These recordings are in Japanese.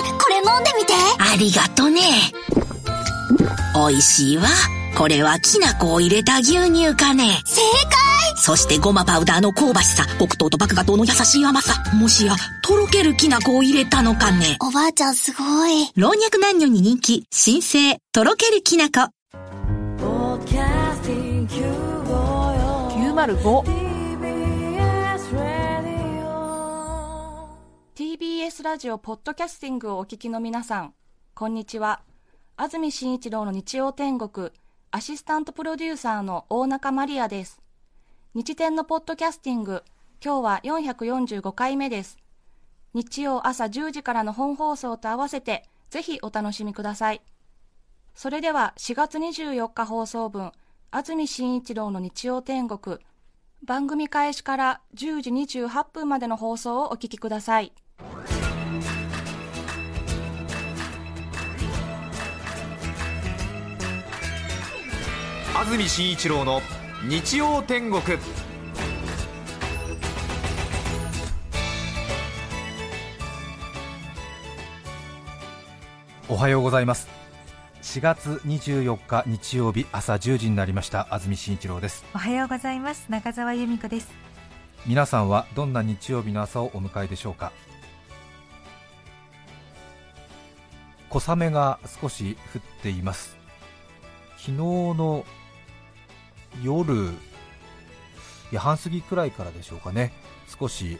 これ飲んでみて。ありがとね。美味しいわ。これはきな粉を入れた牛乳かね。正解そしてごまパウダーの香ばしさ、黒糖と麦芽糖の優しい甘さ。もしや、とろけるきな粉を入れたのかね。おばあちゃんすごい。老若男女に人気、新生、とろけるきな粉。905 TBS ラジオポッドキャスティングをお聞きの皆さん、こんにちは。安住紳一郎の日曜天国、アシスタントプロデューサーの大中マリアです。日天のポッドキャスティング、今日は445回目です。日曜朝10時からの本放送と合わせて、ぜひお楽しみください。それでは4月24日放送分、安住紳一郎の日曜天国、番組開始から10時28分までの放送をお聞きください。安住紳一郎の日曜天国。おはようございます。4月24日日曜日朝10時になりました。安住紳一郎です。おはようございます。中澤由美子です。皆さんはどんな日曜日の朝をお迎えでしょうか？小雨が少し降っています。昨日の夜いや半過ぎくらいからでしょうかね。少し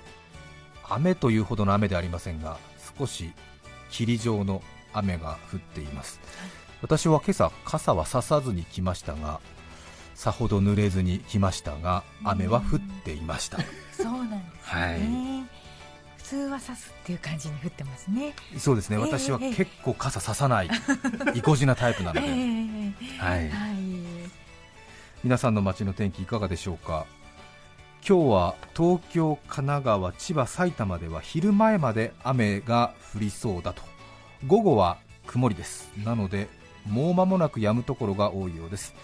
雨というほどの雨ではありませんが少し霧状の雨が降っています。私は今朝傘はささずに来ましたがさほど濡れずに来ましたが雨は降っていました。そうなんですね、はい。普通は差すっていう感じに降ってますね。そうですね、ええ私はええ。結構傘ささない 意固地なタイプなので、ええ。はい、はい。皆さんの街の天気いかがでしょうか？今日は東京、神奈川、千葉、埼玉では昼前まで雨が降りそうだと。午後は曇りです。なのでもう間もなく止むところが多いようです。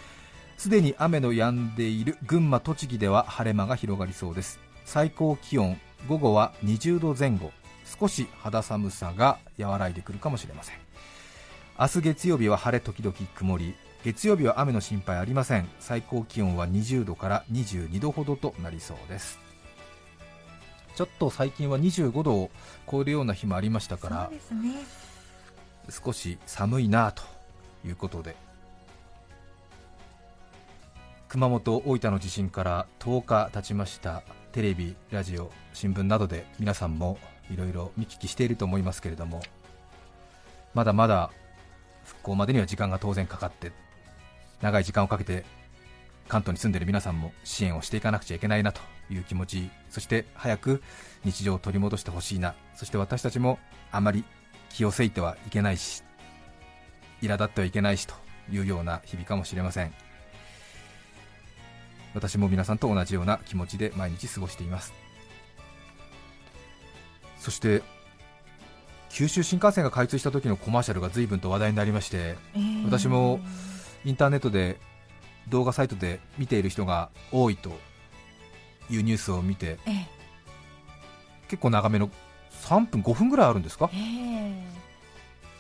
すでに雨の止んでいる群馬、栃木では晴れ間が広がりそうです。最高気温午後は20度前後。少し肌寒さが和らいでくるかもしれません。明日月曜日は晴れ時々曇り。月曜日は雨の心配ありません。最高気温は20度から22度ほどとなりそうです。ちょっと最近は25度を超えるような日もありましたからね少し寒いなということで。熊本、大分の地震から10日経ちました。テレビ、ラジオ、新聞などで皆さんもいろいろ見聞きしていると思いますけれどもまだまだ復興までには時間が当然かかって長い時間をかけて関東に住んでいる皆さんも支援をしていかなくちゃいけないなという気持ちそして早く日常を取り戻してほしいなそして私たちもあまり気をせいてはいけないし苛立ってはいけないしというような日々かもしれません。私も皆さんと同じような気持ちで毎日過ごしています。そして九州新幹線が開通した時のコマーシャルが随分と話題になりましてええ私もインターネットで動画サイトで見ている人が多いというニュースを見てええ。結構長めの3分5分ぐらいあるんですか？ええ。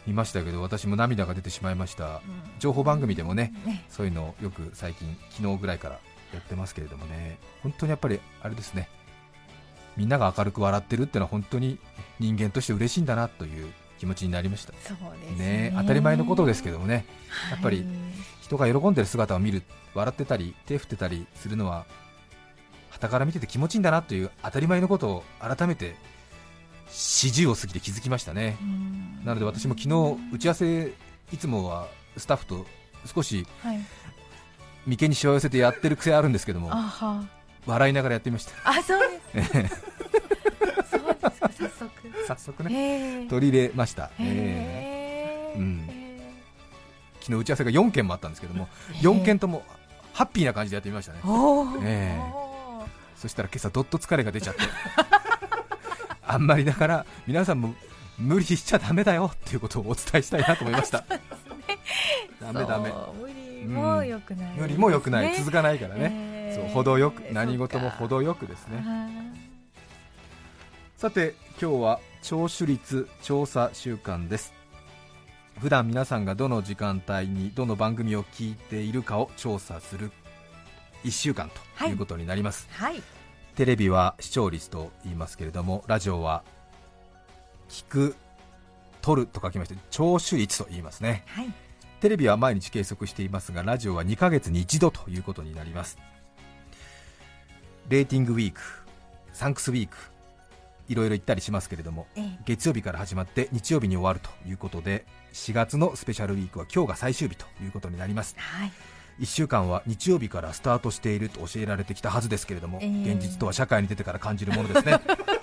見ましたけど私も涙が出てしまいました。うん。情報番組でもねね。そういうのをよく最近昨日ぐらいからやってますけれどもね本当にやっぱりあれですねみんなが明るく笑ってるってのは本当に人間として嬉しいんだなという気持ちになりました。そうですね。ね当たり前のことですけどもねやっぱりはい。人が喜んでる姿を見る笑ってたり手振ってたりするのは傍から見てて気持ちいいんだなという当たり前のことを改めて40を過ぎて気づきましたね。うん。なので私も昨日打ち合わせいつもはスタッフと少しはい眉間にしわ寄せてやってる癖あるんですけども笑いながらやってみました。あそうですそうですか早速。早速ね。取り入れました、え。うん。昨日打ち合わせが4件もあったんですけども4件ともハッピーな感じでやってみましたね。えそしたら今朝どっと疲れが出ちゃって。あんまりだから皆さんも無理しちゃダメだよっていうことをお伝えしたいなと思いました。ダメダメそう無理も良くない、無理も良くない、続かないからね、えーそう程よく何事も程よくですね。あさて今日は聴取率調査週間です。普段皆さんがどの時間帯にどの番組を聞いているかを調査する1週間ということになります、はい。テレビは視聴率と言いますけれどもラジオは聞く取ると書きまして聴取率と言いますね。はいテレビは毎日計測していますがラジオは2ヶ月に1度ということになります。レーティングウィークサンクスウィークいろいろ言ったりしますけれどもええ。月曜日から始まって日曜日に終わるということで4月のスペシャルウィークは今日が最終日ということになります。はい。1週間は日曜日からスタートしていると教えられてきたはずですけれども、えー現実とは社会に出てから感じるものですね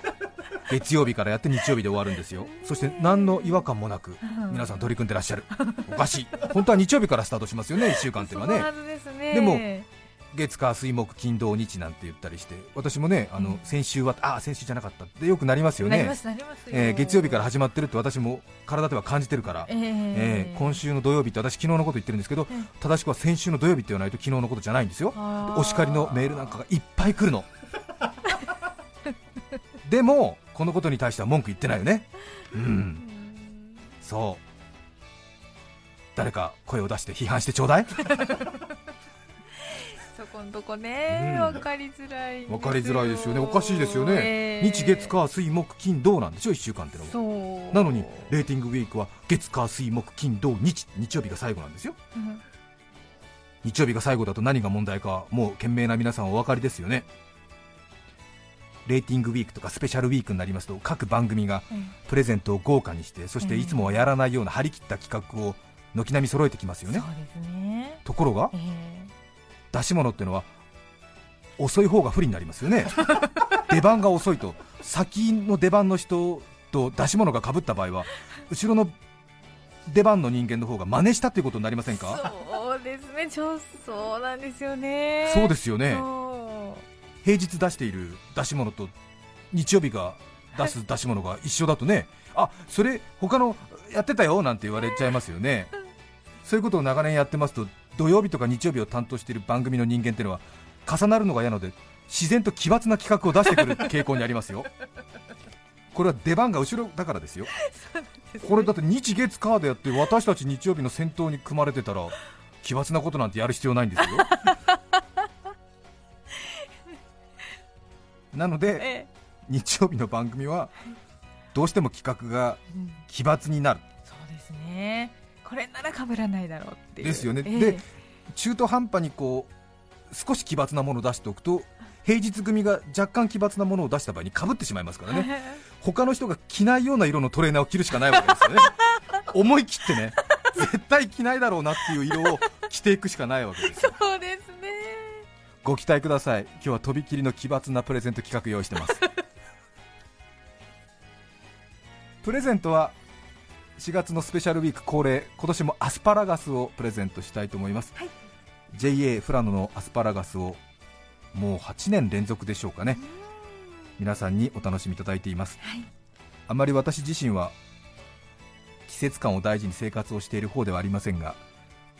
月曜日からやって日曜日で終わるんですよ。そして何の違和感もなく皆さん取り組んでらっしゃる。おかしい。本当は日曜日からスタートしますよね1週間っていうのはね。ですね。でも月火水木金土日なんて言ったりして私もねあの、うん。先週はあ先週じゃなかったってよくなりますよね。えー月曜日から始まってるって私も体では感じてるから、えええー今週の土曜日って私昨日のこと言ってるんですけど、うん正しくは先週の土曜日って言わないと昨日のことじゃないんですよ。あー。お叱りのメールなんかがいっぱい来るの。でもこのことに対しては文句言ってないよね。うん。そう。誰か声を出して批判してちょうだい。そこんとこね。うん。わかりづらいんですよ分かりづらいですよね。おかしいですよね、ええ日月火水木金土なんでしょ？1週間ってのは。そう。なのにレーティングウィークは月火水木金土日日曜日が最後なんですよ。うん。日曜日が最後だと何が問題かもう賢明な皆さんお分かりですよねレーティングウィークとかスペシャルウィークになりますと各番組がプレゼントを豪華にしてそしていつもはやらないような張り切った企画を軒並み揃えてきますよね。ね。ところがええ。出し物ってのは遅い方が不利になりますよね。出番が遅いと先の出番の人と出し物がかぶった場合は後ろの出番の人間の方が真似したということになりませんか？そうですね。ちょそうなんですよね。そうですよね。そ平日出している出し物と日曜日が出す出し物が一緒だとね、あそれ他のやってたよなんて言われちゃいますよね、そういうことを長年やってますと土曜日とか日曜日を担当している番組の人間っていうのは重なるのが嫌なので自然と奇抜な企画を出してくる傾向にありますよ。これは出番が後ろだからですよ。これだって日月カードやって私たち日曜日の先頭に組まれてたら奇抜なことなんてやる必要ないんですよなのうでえ日曜日の番組はどうしても企画が奇抜になる。そうですね。これなら被らないだろうっていう。ですよね。ええ。で中途半端にこう少し奇抜なものを出しておくと平日組が若干奇抜なものを出した場合にかぶってしまいますからね。他の人が着ないような色のトレーナーを着るしかないわけですよね。思い切ってね絶対着ないだろうなっていう色を着ていくしかないわけですよ。そうですねご期待ください。今日はとびきりの奇抜なプレゼント企画用意してます。プレゼントは4月のスペシャルウィーク恒例今年もアスパラガスをプレゼントしたいと思います、はい。JA フラノのアスパラガスをもう8年連続でしょうかね。皆さんにお楽しみいただいています、はい。あまり私自身は季節感を大事に生活をしている方ではありませんが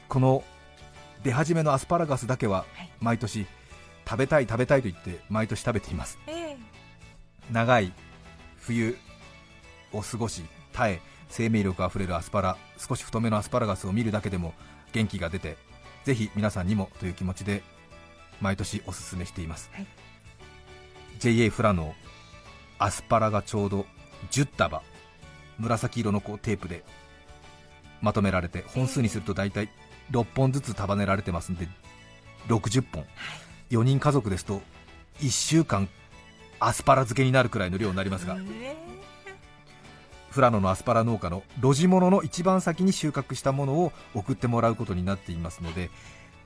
この出始めのアスパラガスだけははい。毎年食べたい食べたいと言って毎年食べています。ええ。長い冬を過ごし耐え生命力あふれるアスパラ少し太めのアスパラガスを見るだけでも元気が出てぜひ皆さんにもという気持ちで毎年おすすめしています、はい。JA フラノアスパラがちょうど10束紫色のこうテープでまとめられて本数にすると大体6本ずつ束ねられてますんで60本、4人家族ですと1週間アスパラ漬けになるくらいの量になりますが、えフラノのアスパラ農家の露地物の一番先に収穫したものを送ってもらうことになっていますので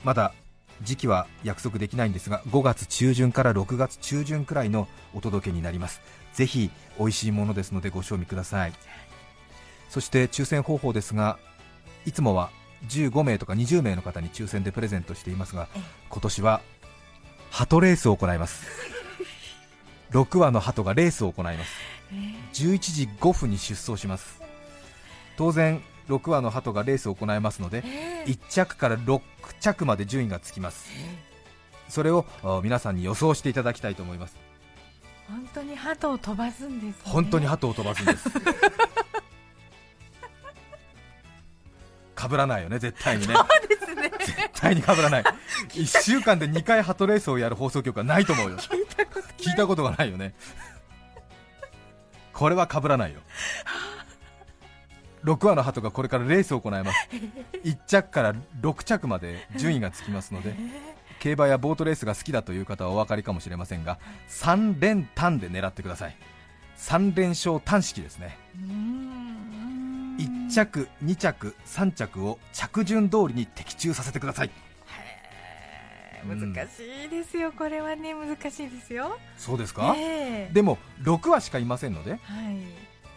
まだ時期は約束できないんですが5月中旬から6月中旬くらいのお届けになります。ぜひ美味しいものですのでご賞味ください。そして抽選方法ですがいつもは15名とか20名の方に抽選でプレゼントしていますがええ。今年は鳩レースを行います。6羽の鳩がレースを行います。11時5分に出走します。当然6羽の鳩がレースを行いますので1着から6着まで順位がつきます。それをあ皆さんに予想していただきたいと思います。本当に鳩を飛ばすんです、ね、本当に鳩を飛ばすんです。被らないよね絶対にね絶対に被らない。1週間で2回鳩レースをやる放送局はないと思うよ。聞いたことがないよね。これは被らないよ。6羽の鳩がこれからレースを行います。1着から6着まで順位がつきますので競馬やボートレースが好きだという方はお分かりかもしれませんが3連単で狙ってください。3連勝単式ですね。1着2着3着を着順通りに的中させてください。難しいですよ、これはね難しいですよ。そうですか、ええ。でも6羽しかいませんのではい。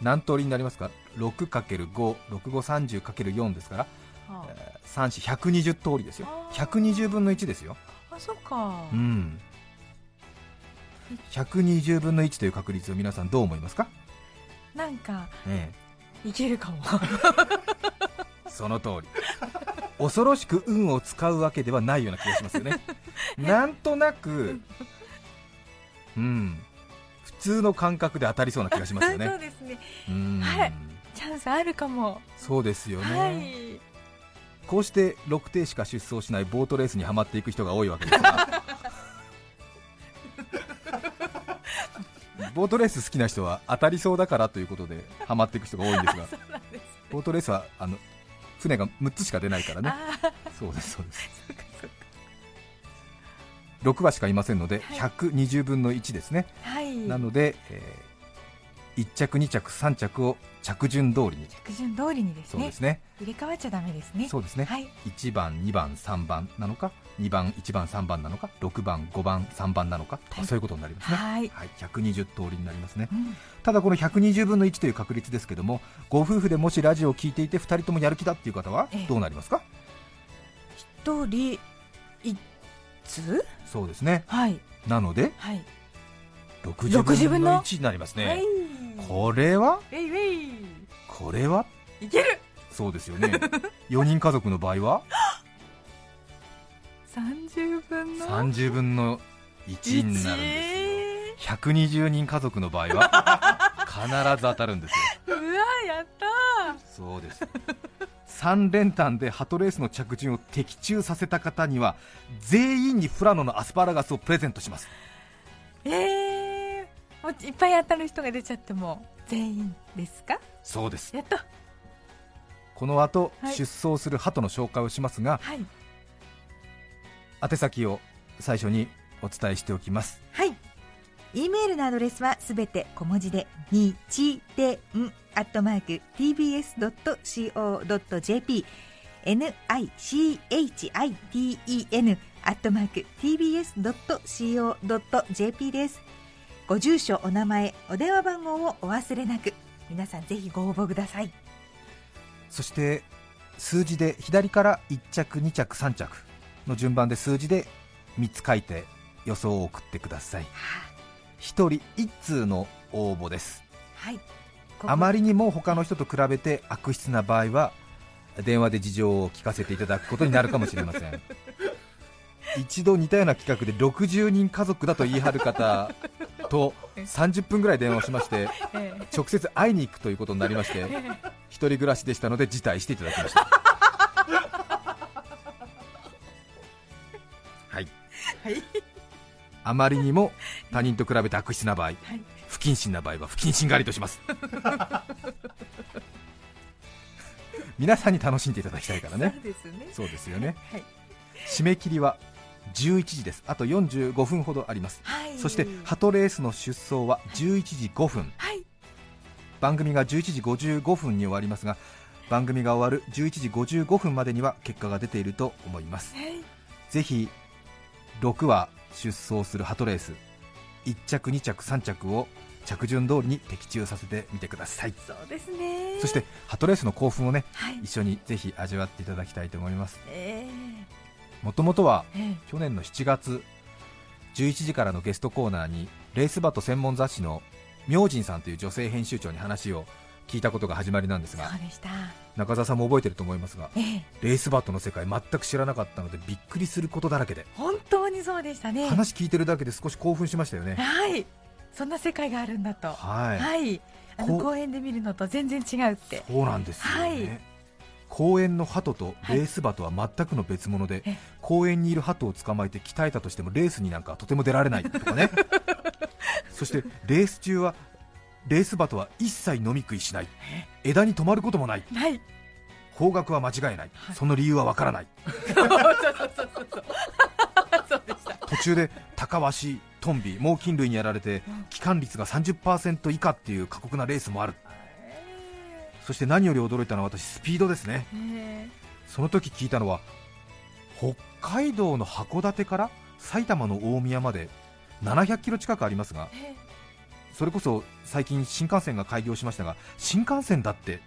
何通りになりますか？6×56530×4 ですからは34120通りですよ。あ。ー120分の1ですよ。ああそっか。うん。120分の1という確率を皆さんどう思いますか、なんかえいけるかも。え、その通り。恐ろしく運を使うわけではないような気がしますよね。なんとなくうん。普通の感覚で当たりそうな気がしますよ そうねですね。うん。はい。チャンスあるかも、そうですよね、はい。こうして6艇しか出走しないボートレースにはまっていく人が多いわけですがボートレース好きな人は当たりそうだからということでハマっていく人が多いんですが。ボートレースはあの船が6つしか出ないからね。そうですそうです。そっかそっ6羽しかいませんのではい。120分の1ですね、かはい。なので、え1着2着3着を着順通りに。着順通りにですね。そうですね。入れ替わっちゃダメですね。そうですね、はい。1番、2番、3番なのか2番、1番、3番なのか6番、5番、3番なのかはい。そういうことになりますね、はい。はい、120通りになりますね。うん。ただこの120分の1という確率ですけどもご夫婦でもしラジオを聞いていて2人ともやる気だっていう方はええ。どうなりますか、一人一つ？そうですね。はい。なのではい。60 60分の1になりますね、はいこれは？これは？いける。そうですよね。4人家族の場合は？30分の。30分の1になるんですよ。120人家族の場合は？必ず当たるんですよ。うわやったそうです。3連単でハトレースの着順を的中させた方には全員にフラノのアスパラガスをプレゼントします。ーえー、もういっぱい当たる人が出ちゃっても全員ですか？そうです。やったこの後、はい。出走するハトの紹介をしますがはい。宛先を最初にお伝えしておきます。はい。E メールのアドレスはすべて小文字で日天アットマーク tbs.co.jp nichiten アットマーク tbs.co.jp ですご住所お名前お電話番号をお忘れなく。皆さんぜひご応募ください。そして数字で左から1着2着3着の順番で数字で3つ書いて予想を送ってください。1人1通の応募です。はい。あまりにも他の人と比べて悪質な場合は電話で事情を聞かせていただくことになるかもしれません。一度似たような企画で60人家族だと言い張る方と30分ぐらい電話をしましてえ直接会いに行くということになりまして一人暮らしでしたので辞退していただきました。はい。はい。あまりにも他人と比べて悪質な場合はい。不謹慎な場合は不謹慎狩りとします。皆さんに楽しんでいただきたいからね。そうですね。そうですよね。はい。締め切りは11時です。あと45分ほどあります。はい。そしてハトレースの出走は11時5分。はい。番組が11時55分に終わりますが番組が終わる11時55分までには結果が出ていると思います。はい。ぜひ6話出走するハトレース1着2着3着を着順通りに的中させてみてください。そうですね。そしてハトレースの興奮をねはい。一緒にぜひ味わっていただきたいと思います。えもともとは去年の7月11時からのゲストコーナーにレースバット専門雑誌の明神さんという女性編集長に話を聞いたことが始まりなんですー、が中澤さんも覚えてると思いますがえー、レースバットの世界全く知らなかったのでびっくりすることだらけで。本当にそうでしたね。話聞いてるだけで少し興奮しましたよね。はい。そんな世界があるんだと。はい。はい。あの公園で見るのと全然違うって。そうなんですよね、はい公園の鳩とレース鳩は全くの別物で、え公園にいる鳩を捕まえて鍛えたとしてもレースになんかとても出られないとかね。そしてレース中はレース鳩は一切飲み食いしない。枝に止まることもない。はい。方角は間違いない、その理由はわからない。途中で高ワシトンビ猛禽類にやられて帰還率が30%以下っていう過酷なレースもあるそして何より驚いたのは私スピードですね。え。その時聞いたのは北海道の函館から埼玉の大宮まで700キロ近くありますがえそれこそ最近新幹線が開業しましたが新幹線だって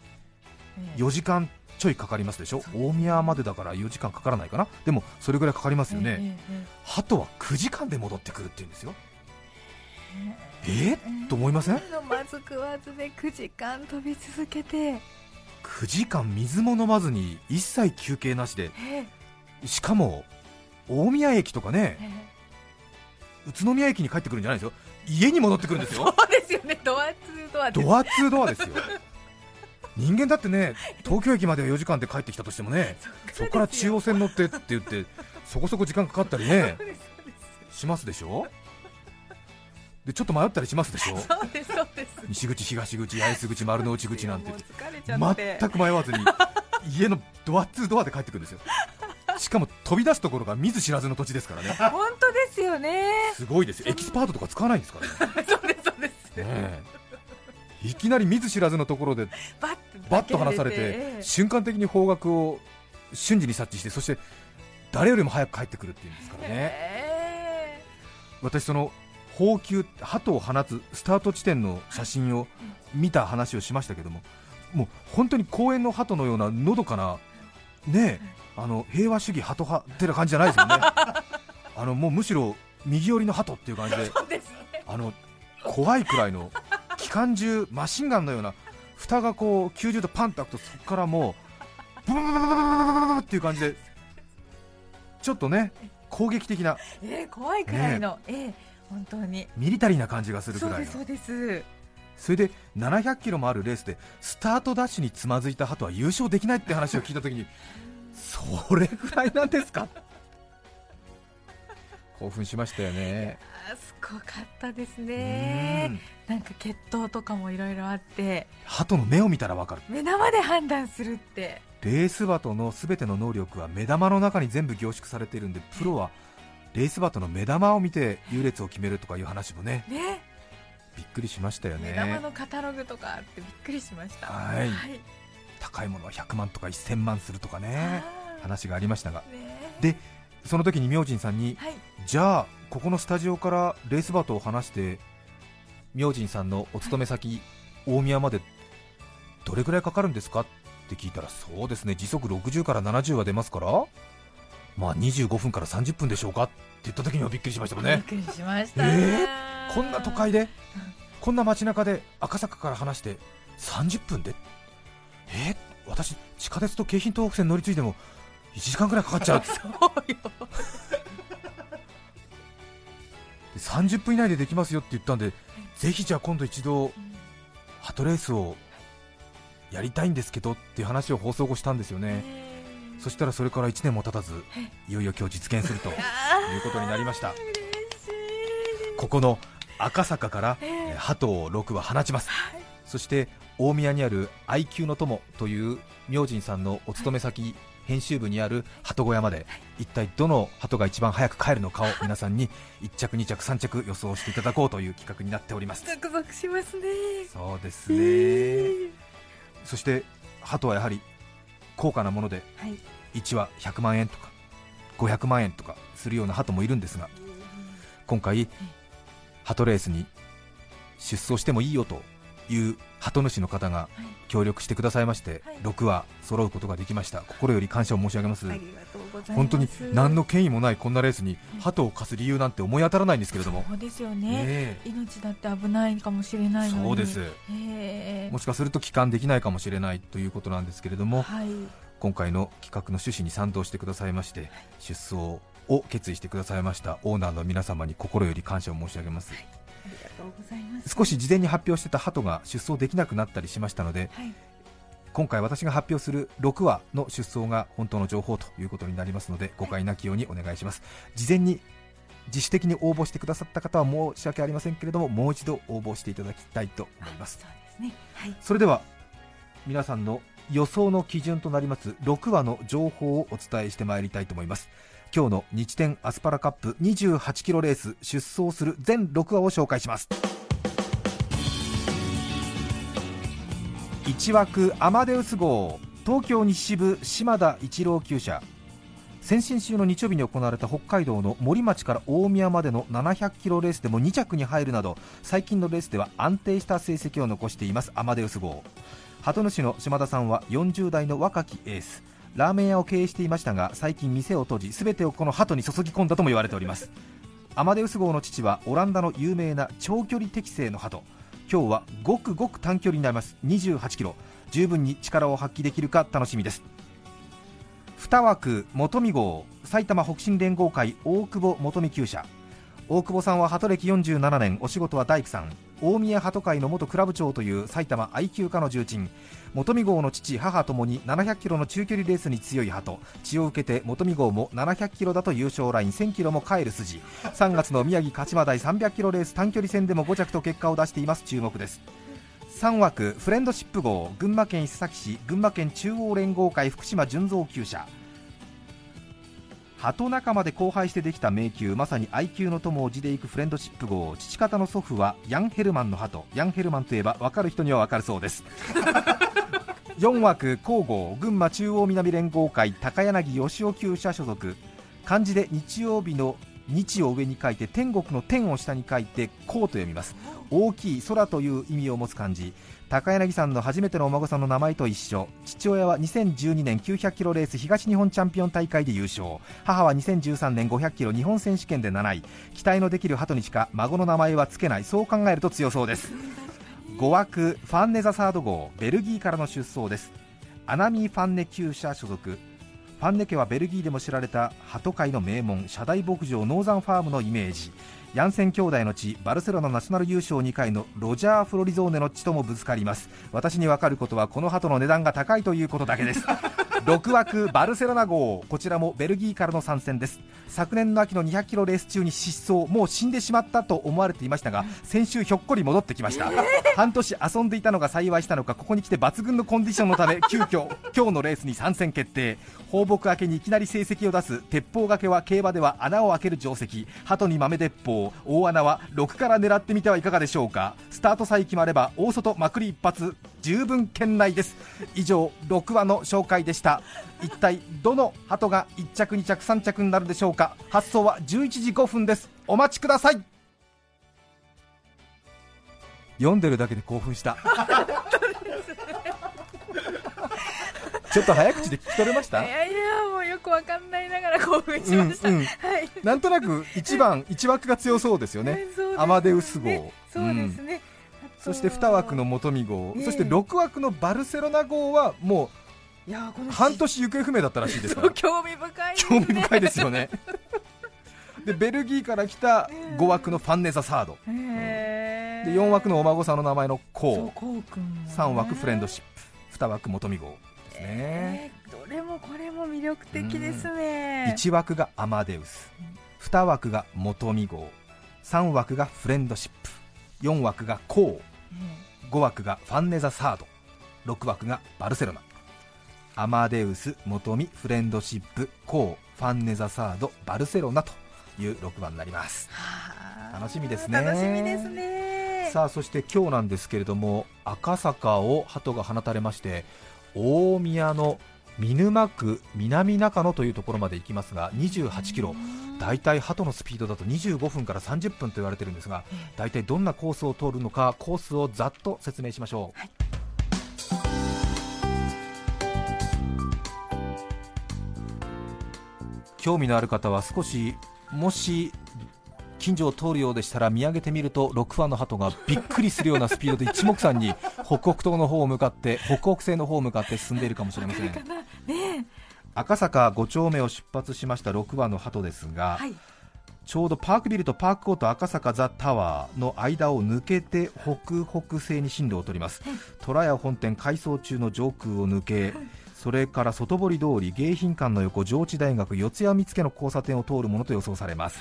え4時間ちょいかかりますでしょ？大宮までだから4時間かからないかな？でもそれぐらいかかりますよね、ええ鳩は9時間で戻ってくるって言うんですよえ？ー、と思いません？飲まず食わずで9時間飛び続けて、9時間水も飲まずに一切休憩なしで。ええ。しかも大宮駅とかね。ええ。宇都宮駅に帰ってくるんじゃないですよ。家に戻ってくるんですよ。そうですよね。ドアツードアドアツードアですよ。人間だってね東京駅までは4時間で帰ってきたとしてもねそこから中央線乗ってって言ってそこそこ時間かかったりね。しますでしょ？でちょっと迷ったりしますでしょ？そうですそうです。西口東口八重洲口丸の内口なんて。全く迷わずに家のドアツードアで帰ってくるんですよ。しかも飛び出すところが見ず知らずの土地ですからね。本当ですよね。すごいですよ。エキスパートとか使わないんですからね。そうですそうです。ねえ。いきなり見ず知らずのところでバッと離されてええ。瞬間的に方角を瞬時に察知してそして誰よりも早く帰ってくるっていうんですからねえ。私その砲球鳩を放つスタート地点の写真を見た話をしましたけどももう本当に公園の鳩のようなのどかなねえあの平和主義鳩派ってな感じじゃないですよね。あのもうむしろ右寄りの鳩っていう感じで あの怖いくらいの機関銃マシンガンのような蓋がこう90度パンと開くとそこからもうブブブブブブブブブっていう感じでちょっとね攻撃的なええ怖いくらいの、ええ本当に。ミリタリーな感じがするくらいのそうですそれで700キロもあるレースでスタートダッシュにつまずいた鳩は優勝できないって話を聞いたときに それぐらいなんですか？興奮しましたよね。あすごかったですうねん。なんか血統とかもいろいろあって。鳩の目を見たらわかる。目玉で判断するって。レースバトのすべての能力は目玉の中に全部凝縮されているんでプロはレースバトの目玉を見て優劣を決めるとかいう話もねね。びっくりしましたよ目玉ねのカタログとかあってびっくりしました。はい。はい。高いものは100万とか1000万するとかね話がありましたが。ね。でその時に明神さんにはい。じゃあここのスタジオからレースバトを話して明神さんのお勤め先大宮までどれくらいかかるんですか？って聞いたらそうですね時速60から70は出ますからまあ25分から30分でしょうか？って言った時にはびっくりしましたもんね。びっくりしましたね、こんな都会で？こんな街中で赤坂から話して30分で？えー？私地下鉄と京浜東北線乗り継いでも1時間くらいかかっちゃう。そうよ。で30分以内でできますよって言ったんで、ぜひじゃあ今度一度、ハトレースをやりたいんですけどっていう話を放送後したんですよね、そしたらそれから1年も経たず、いよいよ今日実現すると いうことになりました、ここの赤坂から、えー鳩を6羽放ちます、そして大宮にある愛久の友という明神さんのお勤め先、編集部にある鳩小屋まで一体どの鳩が一番早く帰るのかを皆さんに 1着、2着、3着予想していただこうという企画になっております。ゾクゾクしますね。そうですね、そして鳩はやはり高価なものではい。1羽100万円とか500万円とかするような鳩もいるんですが今回鳩レースに出走してもいいよという鳩主の方が協力してくださいまして、はい。6羽揃うことができました。心より感謝を申し上げます、本当に何の権威もないこんなレースに鳩を貸す理由なんて思い当たらないんですけれども、そうですよね。ねえ。命だって危ないかもしれないそうです。ええ。もしかすると帰還できないかもしれないということなんですけれども、はい。今回の企画の趣旨に賛同してくださいまして出走を決意してくださいましたオーナーの皆様に心より感謝を申し上げます、りがとうござい。ます少し事前に発表してた鳩が出走できなくなったりしましたのではい。今回私が発表する6話の出走が本当の情報ということになりますので誤解なきようにお願いします。事前に自主的に応募してくださった方は申し訳ありませんけれどももう一度応募していただきたいと思います。そうですね。はい。それでは皆さんの予想の基準となります6話の情報をお伝えしてまいりたいと思います今日の日天アスパラカップ28キロレース出走する全6話を紹介します。1枠アマデウス号東京西部島田一郎厩舎。先々週の日曜日に行われた北海道の森町から大宮までの700キロレースでも2着に入るなど最近のレースでは安定した成績を残していますアマデウス号。鳩主の島田さんは40代の若きエース。ラーメン屋を経営していましたが最近店を閉じ全てをこの鳩に注ぎ込んだとも言われております。アマデウス号の父はオランダの有名な長距離適正の鳩。今日はごくごく短距離になります。28キロ。十分に力を発揮できるか楽しみです。2枠元見号。埼玉北進連合会大久保元見厩舎。大久保さんは鳩歴47年。お仕事は大工さん。大宮鳩会の元クラブ長という埼玉愛球家の重鎮。元見号の父母ともに700キロの中距離レースに強い鳩。血を受けて元見号も700キロだと優勝ライン1000キロも帰る筋。3月の宮城勝馬台300キロレース短距離戦でも5着と結果を出しています。注目です。3枠フレンドシップ号群馬県伊勢崎市群馬県中央連合会福島純造厩舎。鳩仲間で荒廃してできた迷宮まさに愛球の友を地で行くフレンドシップ号父方の祖父はヤンヘルマンの鳩。ヤンヘルマンといえば分かる人には分かるそうです。4枠皇后群馬中央南連合会高柳義雄厩舎所属。漢字で日曜日の日を上に書いて天国の天を下に書いてこうと読みます。大きい空という意味を持つ漢字。高柳さんの初めてのお孫さんの名前と一緒。父親は2012年900キロレース東日本チャンピオン大会で優勝。母は2013年500キロ日本選手権で7位期待のできる鳩にしか孫の名前は付けない。そう考えると強そうです。5枠ファンネザサード号。ベルギーからの出走です。アナミー・ファンネ厩舎所属。ファンネ家はベルギーでも知られた鳩界の名門社大牧場ノーザンファームのイメージ。ヤンセン兄弟の地バルセロナナショナル優勝2回のロジャー・フロリゾーネの地ともぶつかります。私に分かることはこの鳩の値段が高いということだけです。6枠バルセロナ号こちらもベルギーからの参戦です。昨年の秋の200キロレース中に失踪もう死んでしまったと思われていましたが先週ひょっこり戻ってきました。半年遊んでいたのが幸いしたのかここに来て抜群のコンディションのため 急遽今日のレースに参戦決定。放牧明けにいきなり成績を出す鉄砲掛けは競馬では穴を開ける定石。鳩に豆鉄砲。大穴は6から狙ってみてはいかがでしょうか。スタートさえ決まれば大外まくり一発十分圏内です。以上6話の紹介でした。一体どの鳩が1着2着3着になるでしょうか。発送は11時5分です。お待ちください。読んでるだけで興奮した。ちょっと早口で聞き取れました？いやいやもうよくわかんないながら興奮しました、うんうん。はい。なんとなく1番1枠が強そうですよね。ねアマデウス号。そうですね、あとそして2枠の元見号、ええそして6枠のバルセロナ号はもう半年行方不明だったらしいですから。興味深いです興ね味深いですよね。でベルギーから来た5枠のファンネザサード。へー。で4枠のお孫さんの名前のコこうくんもねウ3枠フレンドシップ。2枠元見号ですね。えーどれもこれも魅力的ですね。1枠がアマデウス。2枠が元見号。3枠がフレンドシップ。4枠がコウ5枠がファンネザサード6枠がバルセロナ。アマデウス元見フレンドシップコウファンネザサードバルセロナという6番になります。はあ楽しみですね。楽しみですね。さあそして今日なんですけれども赤坂を鳩が放たれまして大宮の見沼区南中野というところまで行きますが28キロ。大体鳩のスピードだと25分から30分と言われてるんですが大体どんなコースを通るのかコースをざっと説明しましょう、興味のある方は少しもし近所を通るようでしたら見上げてみると6羽の鳩がびっくりするようなスピードで一目散に北北東の方を向かって北北西の方を向かって進んでいるかもしれません。赤坂5丁目を出発しました6羽の鳩ですが、はい。ちょうどパークビルとパークコート赤坂ザ・タワーの間を抜けて北北西に進路を取ります。虎屋本店改装中の上空を抜けそれから外堀通り迎賓館の横上智大学四谷見附の交差点を通るものと予想されます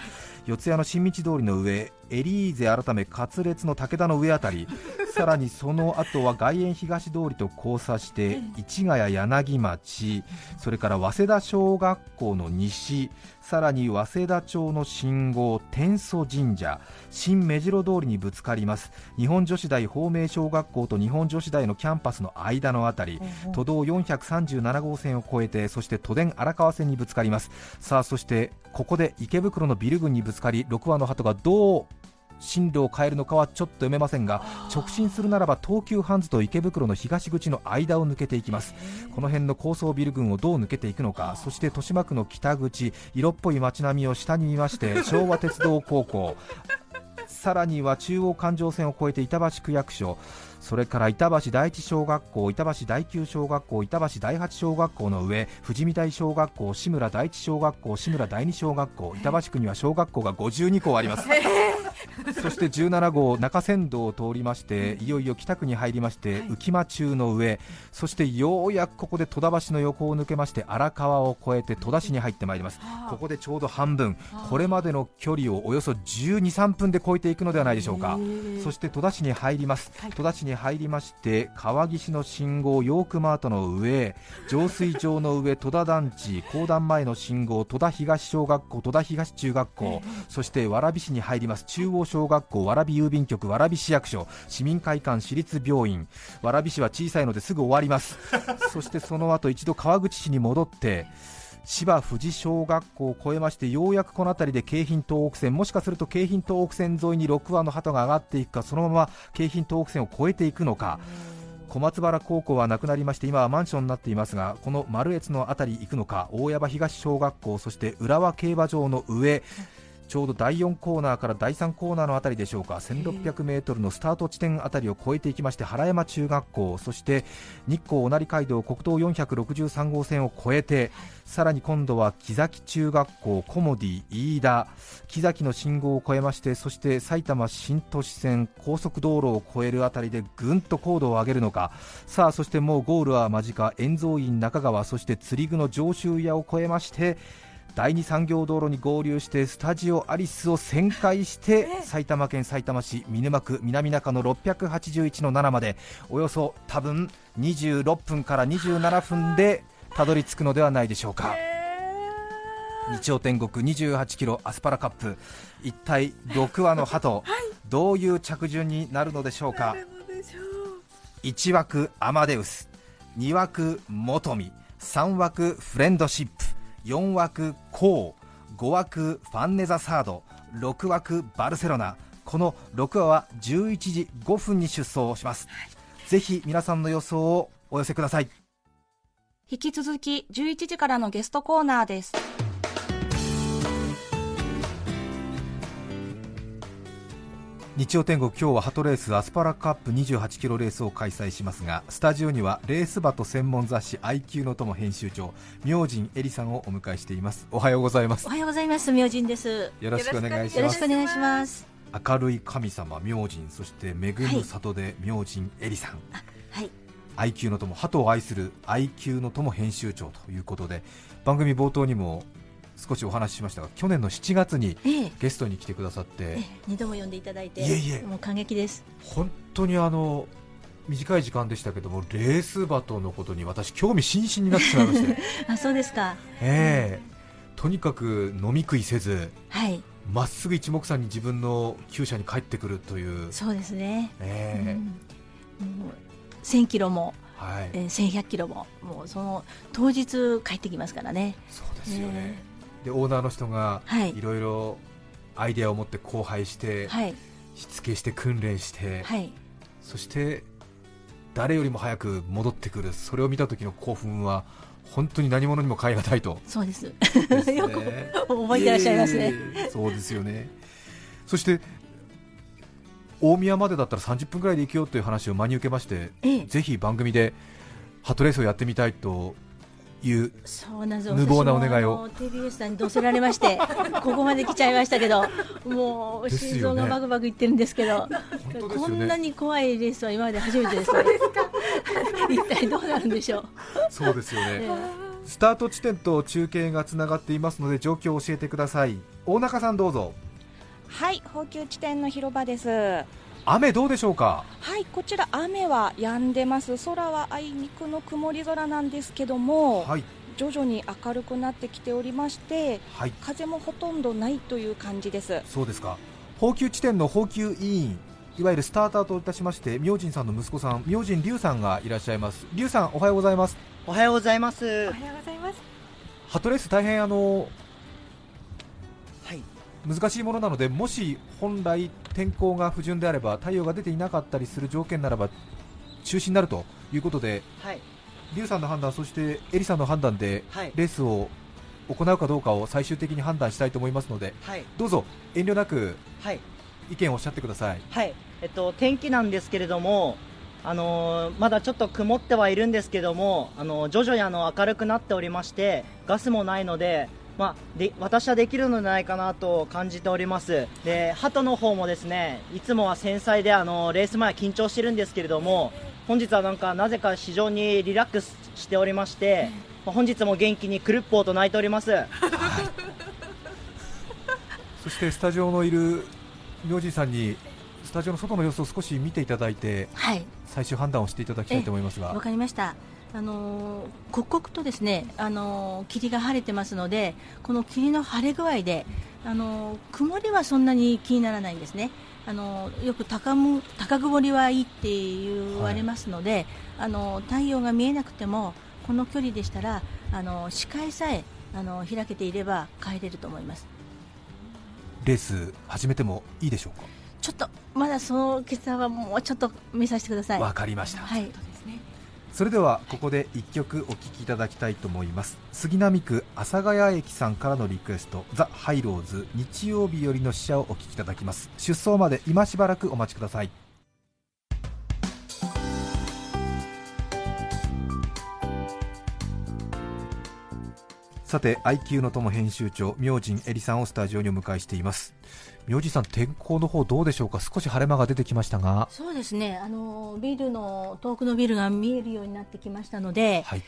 四谷の新道通りの上エリーゼ改め勝烈の武田の上あたり。さらにその後は外苑東通りと交差して市ヶ谷柳町。それから早稲田小学校の西。さらに早稲田町の信号天祖神社。新目白通りにぶつかります。日本女子大法明小学校と日本女子大のキャンパスの間のあたり。都道437号線を越えてそして都電荒川線にぶつかります。さあそしてここで池袋のビル群にぶつかり6羽の鳩がどう進路を変えるのかはちょっと読めませんが直進するならば東急ハンズと池袋の東口の間を抜けていきます。この辺の高層ビル群をどう抜けていくのかそして豊島区の北口色っぽい街並みを下に見まして 昭和鉄道高校。さらには中央環状線を越えて板橋区役所それから板橋第一小学校、板橋第九小学校、板橋第八小学校の上、富士見台小学校、志村第一小学校、志村第二小学校、板橋区には小学校が52校あります。そして17号中山道を通りましていよいよ北区に入りまして浮間中の上そしてようやくここで戸田橋の横を抜けまして荒川を越えて戸田市に入ってまいります。ここでちょうど半分。これまでの距離をおよそ12、3分で越えていくのではないでしょうか。そして戸田市に入ります。戸田市に入りまして川岸の信号ヨークマートの上浄水場の上戸田団地公団前の信号戸田東小学校戸田東中学校そして蕨市に入ります中央小学校蕨郵便局蕨市役所市民会館市立病院蕨市は小さいのですぐ終わります。そしてその後一度川口市に戻って芝富士小学校を越えましてようやくこの辺りで京浜東北線もしかすると京浜東北線沿いに6羽の鳩が上がっていくかそのまま京浜東北線を越えていくのか。小松原高校はなくなりまして今はマンションになっていますがこの丸越の辺り行くのか大山東小学校そして浦和競馬場の上ちょうど第4コーナーから第3コーナーのあたりでしょうか。1600m のスタート地点あたりを越えていきまして原山中学校そして日光小成街道国道463号線を越えてさらに今度は木崎中学校コモディ飯田。木崎の信号を越えましてそして埼玉新都市線高速道路を越えるあたりでぐんと高度を上げるのか。さあそしてもうゴールは間近。円蔵院中川そして釣り具の上州屋を越えまして第二産業道路に合流してスタジオアリスを旋回して埼玉県埼玉市見沼区南中の681の7までおよそ多分26分から27分でたどり着くのではないでしょうか。日曜天国28キロアスパラカップ。一体6羽の鳩、どういう着順になるのでしょうか。1枠アマデウス2枠元美3枠フレンドシップ4枠コー5枠ファンネザサード6枠バルセロナ。この6話は11時5分に出走します、ぜひ皆さんの予想をお寄せください。引き続き11時からのゲストコーナーです。日曜天国今日はハトレースアスパラカップ28キロレースを開催しますがスタジオにはレースバト専門雑誌 IQ の友編集長明神エリさんをお迎えしていますおはようございますおはようございます。明神です。よろしくお願いしますよろしくお願いします。明るい神様明神そして恵む里で明神エリさん、はい。IQ の友鳩を愛する IQ の友編集長ということで番組冒頭にも少しお話ししましたが去年の7月にええ。ゲストに来てくださってええ二度も呼んでいただいて、いえいえ。もう感激です。本当にあの短い時間でしたけどもレースバトのことに私興味津々になってしまいまして。あ、そうですか。ええ。とにかく飲み食いせずはい。まっすぐ一目散に自分の厩舎に帰ってくるという、そうですね。ええ。うん。もう1000キロも、はい、えー、1100キロも、もうその当日帰ってきますからね。そうですよね、えでオーナーの人がはいいろいろアイデアを持って荒廃して、はい。しつけして訓練して、はい。そして誰よりも早く戻ってくるそれを見た時の興奮は本当に何者にも代え難いとそうです。ね よく覚えてらっしゃいますね。ええそうですよねそして大宮までだったら30分くらいで行くよという話を真に受けまして、ええぜひ番組でハトレースをやってみたいという無謀なお願いを。TBS さんに乗せられまして ここまで来ちゃいましたけどもう心臓がバクバクいってるんですけど当ですよね。こんなに怖いレースは今まで初めてです 一体どうなるんでしょう、そうですよえね。えスタート地点と中継がつながっていますので状況を教えてください。大中さんどうぞ。はい補給地点の広場です。は雨どうでしょうか？いこちら雨は止んでます。空はあいにくの曇り空なんですけども、はい。徐々に明るくなってきておりましてはい。風もほとんどないという感じです。そうですか。放給地点の放給委員いわゆるスターターといたしまして明神さんの息子さん明神龍さんがいらっしゃいます。龍さんおはようございます。おはようございます。おはようございます。ハトレース大変あのはい。難しいものなのでもし本来天候が不順であれば太陽が出ていなかったりする条件ならば中止になるということではい。龍さんの判断そしてエリさんの判断ではい。レースを行うかどうかを最終的に判断したいと思いますのではい。どうぞ遠慮なくはい。意見をおっしゃってくださいはい。えっと、天気なんですけれども、あのーまだちょっと曇ってはいるんですけども、あのー徐々にあの明るくなっておりまして、ガスもないので、まあ、で私はできるのではないかなと感じております。で、鳩の方もですね、いつもは繊細で、あのーレース前は緊張してるんですけれども、本日はなんか、なぜか非常にリラックスしておりまして、まあ本日も元気にクルッポーと泣いております。そしてスタジオのいる明神さんにスタジオの外の様子を少し見ていただいてはい最終判断をしていただきたいと思いますわがかりました。あのー刻々とですね、あのー霧が晴れてますので、この霧の晴れ具合で、あのー曇りはそんなに気にならないんですね。あのーよく高む高曇りはいいって言われますので、あのー太陽が見えなくてもこの距離でしたら、あのー視界さえあのー開けていれば帰れると思います。レース始めてもいいでしょうちょっとまだその決断はもうちょっと見させてくださかい。わかりましたはい。それではここで1曲お聴きいただきたいと思います。杉並区阿佐ヶ谷駅さんからのリクエストザ・ハイローズ日曜日よりの使者をお聴きいただきます。出走まで今しばらくお待ちください。さて IQ の友編集長明神エリさんをスタジオにお迎えしています。明神さん天候の方どうでしょうか？少し晴れ間が出てきましたが。そうですね、あのビルの遠くのビルが見えるようになってきましたので、はい。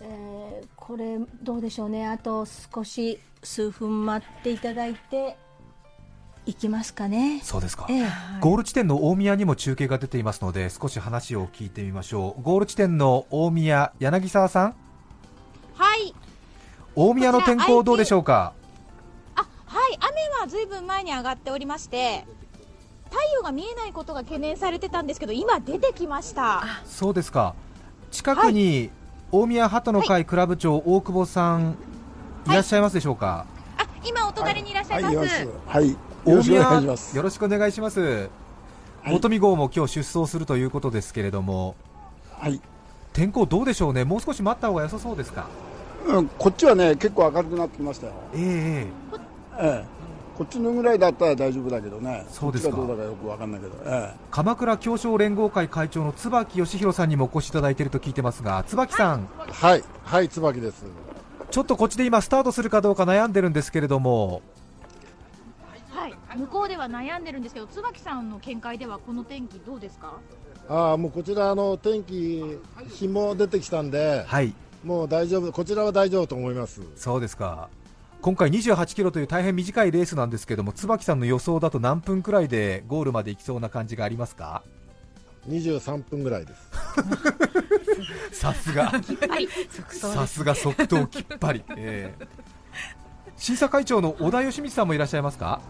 えーこれ、どうでしょうね、あと少し数分待っていただいて、いきますかね。そうですか、ええ。ゴール地点の大宮にも中継が出ていますので少し話を聞いてみましょう。ゴール地点の大宮柳沢さん？はい、大宮の天候どうでしょうか？あはい、雨はずいぶん前に上がっておりまして、太陽が見えないことが懸念されてたんですけど、今、出てきました。そうですか。近くに大宮鳩の会クラブ長大久保さんい。らっしゃいますでしょうか、あ今、お隣にいらっしゃいます。はい、よ大ろしくお願い宮します。よろしくお願いします、はい。元見号も今日出走するということですけれどもはい、天候どうでしょうね？もう少し待った方が良さそうですか？うん、こっちはね、結構明るくなってきましたよ。えええ。ええ、こっちのぐらいだったら大丈夫だけどね。そうですか。どうだかよくわかんないけど。ええ、鎌倉協商連合会会長の椿義弘さんにもお越しいただいていると聞いてますが椿さん。はい、はい、椿です。ちょっとこっちで今スタートするかどうか悩んでるんですけれども。はい、向こうでは悩んでるんですけど、椿さんの見解では、この天気、どうですか？ああ、もうこちらの天気、日も出てきたんで、はい。もう大丈夫、こちらは大丈夫と思います。そうですか今回28キロという大変短いレースなんですけども椿さんの予想だと何分くらいでゴールまで行きそうな感じがありますか？23分ぐらいです。さすがはい、さすが即答きっぱり、ええ審査会長の小田義光さんもいらっしゃいますか？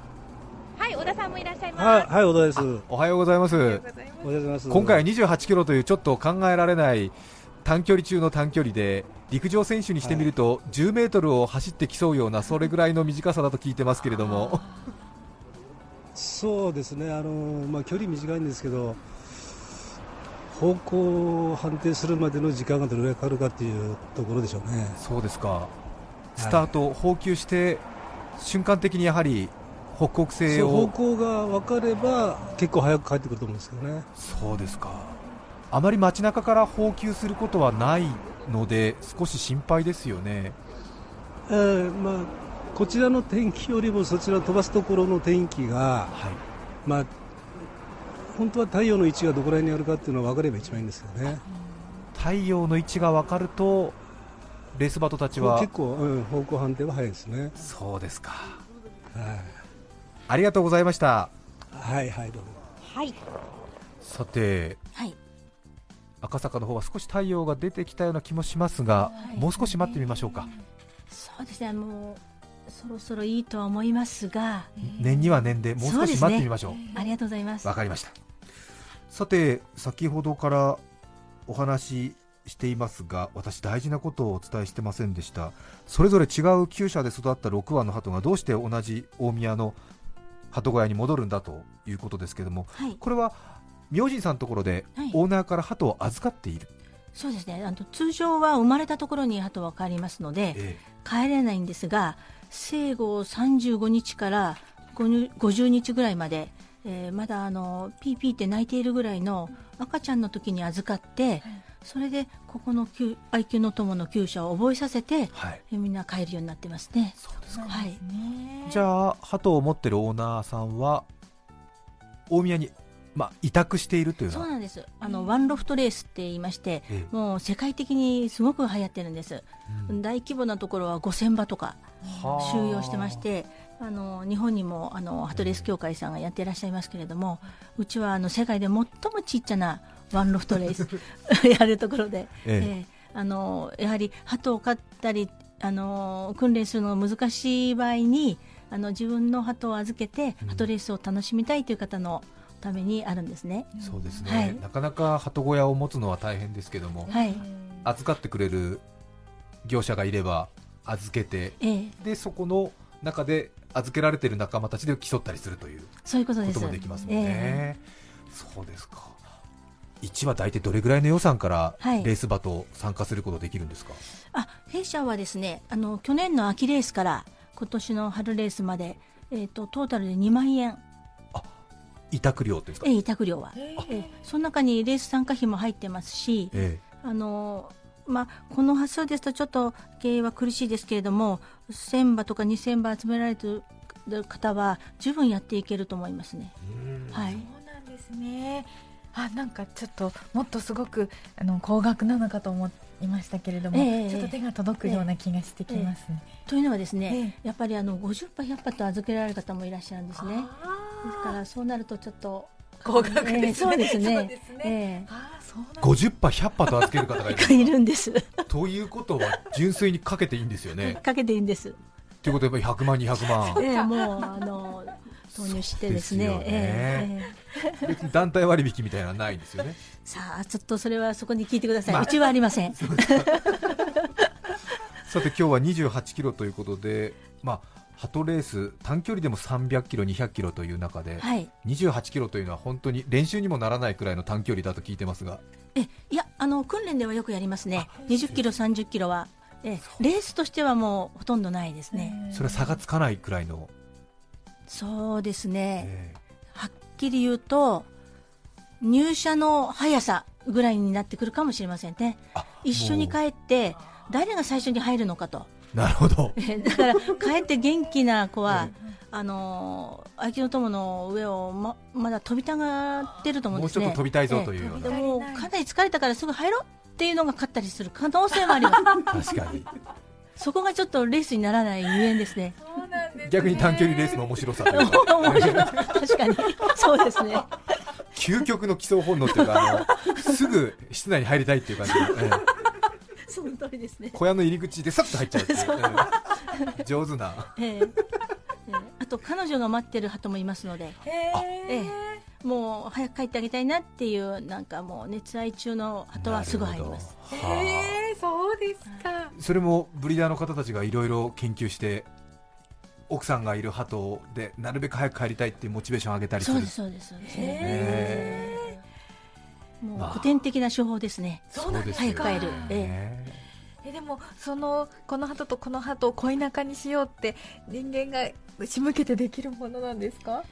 はい、小田さんもいらっしゃいます。はい、はい、小田です。おはようございますおはようございます。今回は28キロというちょっと考えられない短距離中の短距離で陸上選手にしてみると10メートルを走ってきそうようなそれぐらいの短さだと聞いてますけれども。そうですね、あのまあ、距離短いんですけど、方向を判定するまでの時間がどれぐらいかかるかっていうところでしょうね。そうですか。スタート、放球して瞬間的にやはり北北西そう方を向が分かれば結構早く帰ってくると思うんですけどね。そうですか。あまり街中から放球することはないので少し心配ですよね。えーまあ、こちらの天気よりもそちら飛ばすところの天気が、まあ、本当は太陽の位置がどこら辺にあるかっていうのは分かれば一番いいんですよね。太陽の位置が分かるとレースバトたちは結構、うん、方向判定は早いですね。そうですか。はい。ありがとうございました。はいはいどうも。はい。さて、はい赤坂の方は少し太陽が出てきたような気もしますが、もう少し待ってみましょうか。そうですねもうそろそろいいとは思いますが念には念でもう少し待ってみましょう。ありがとうございますわかりました。さて、先ほどからお話ししていますが、私、大事なことをお伝えしてませんでした、それぞれ違う厩舎で育った6羽の鳩がどうして同じ大宮の鳩小屋に戻るんだということですけども、はいこれは明神さんのところではい。オーナーから鳩を預かっている、そうですね。あの通常は生まれたところに鳩は帰りますので、え帰れないんですが生後35日から50 50日ぐらいまで、えーまだあのピーピーって泣いているぐらいの赤ちゃんの時に預かって、それでここの厩愛犬の友の厩舎を覚えさせて、はい。えみんな帰るようになってますね。そうですか。はい、じゃあ、鳩を持ってるオーナーさんは大宮に、まあ、委託しているというのは。そうなんです。あのワンロフトレースって言いまして、えもう世界的にすごく流行ってるんです、大規模なところは5000羽とかはあ。収容してましてあの日本にもあのハトレース協会さんがやっていらっしゃいますけれどもうちはあの世界で最もちっちゃなワンロフトレース やるところで、ええ。あのやはり鳩を飼ったりあの訓練するのが難しい場合にあの自分の鳩を預けて、ハトレースを楽しみたいという方のためにあるんですね。そうですね、はい。なかなか鳩小屋を持つのは大変ですけども、はい。預かってくれる業者がいれば預けて、ええ。でそこの中で預けられている仲間たちで競ったりするというそういうことです。もできますもんね、えそうですか。1は大体どれぐらいの予算からはい。レース場と参加することできるんですか、あ弊社はですねあの去年の秋レースから今年の春レースまで、えー、とトータルで2万円、委託料ってえー委託料は、え。ーその中にレース参加費も入ってますし、えあのまあ、この発想ですとちょっと経営は苦しいですけれども1000羽とか2000羽集められてる方は十分やっていけると思いますね。はい。そうなんですね。あ、なんかちょっともっとすごくあの高額なのかと思いましたけれども、ええ。ちょっと手が届くような気がしてきますね。というのはですね、やっぱりあの50羽100羽と預けられる方もいらっしゃるんですね。ですからそうなるとちょっと高額ですねええそうですね。そうですねえ50羽、100羽と預ける方がいるえ いるんです。ということは純粋にかけていいんですよね。かけていいんです。ということはやっぱり100万、200万、ええもうあの投入してですね。ですよねええ団体割引みたいなのはないんですよね。さあちょっとそれはそこに聞いてください。まあうちはありません。さて今日は28キロということで、まあ、ハトレース短距離でも300キロ、200キロという中で、はい。28キロというのは本当に練習にもならないくらいの短距離だと聞いてますが、えいやあの訓練ではよくやりますね。20キロ30キロは。えレースとしてはもうほとんどないですね。それは差がつかないくらいの、そうですね、はっきり言うと、入社の速さぐらいになってくるかもしれませんね、一緒に帰って、誰が最初に入るのかと、なるほど、え だから帰って元気な子は、あのー、愛機の友の上をままだ飛びたがってると思うんですね、もうちょっと飛びたいぞというような。ええでもかなり疲れたからすぐ入ろうっていうのが勝ったりする可能性もあります。確かに。そこがちょっとレースにならないゆえんですね。逆に短距離レースの面白さ面白い確かに、そうですね。究極の基礎本能というかあの、すぐ室内に入りたいっていう感じで、ええその通りですね。小屋の入り口でさっと入っちゃう上手な。ええ。ええ。あと彼女が待ってる鳩もいますので、え。えもう早く帰ってあげたいなっていうなんかもう熱愛中の鳩はすぐ入ります。えー、そうですか。それもブリーダーの方たちがいろいろ研究して奥さんがいる鳩でなるべく早く帰りたいっていうモチベーションを上げたりする。そうですそうですそうです。へね。もうまあ古典的な手法ですね。そうなんですか早く帰る。ええ。でもそのこの鳩とこの鳩を恋仲にしようって人間が仕向けてできるものなんですか？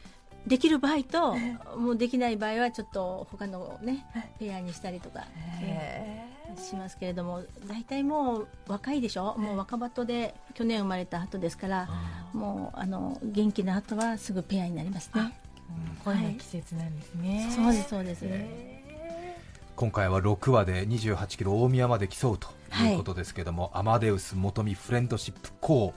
えできる場合ともうできない場合はちょっと他のねペアにしたりとか。へしますけれども大体もう若いでしょ、もう若鳩で去年生まれた鳩ですからもうあの元気な鳩はすぐペアになりますね。恋の季節なんですね、そうですそうです、今回は6話で28キロ大宮まで競うということですけども、アマデウス、元見、フレンドシップ、コー、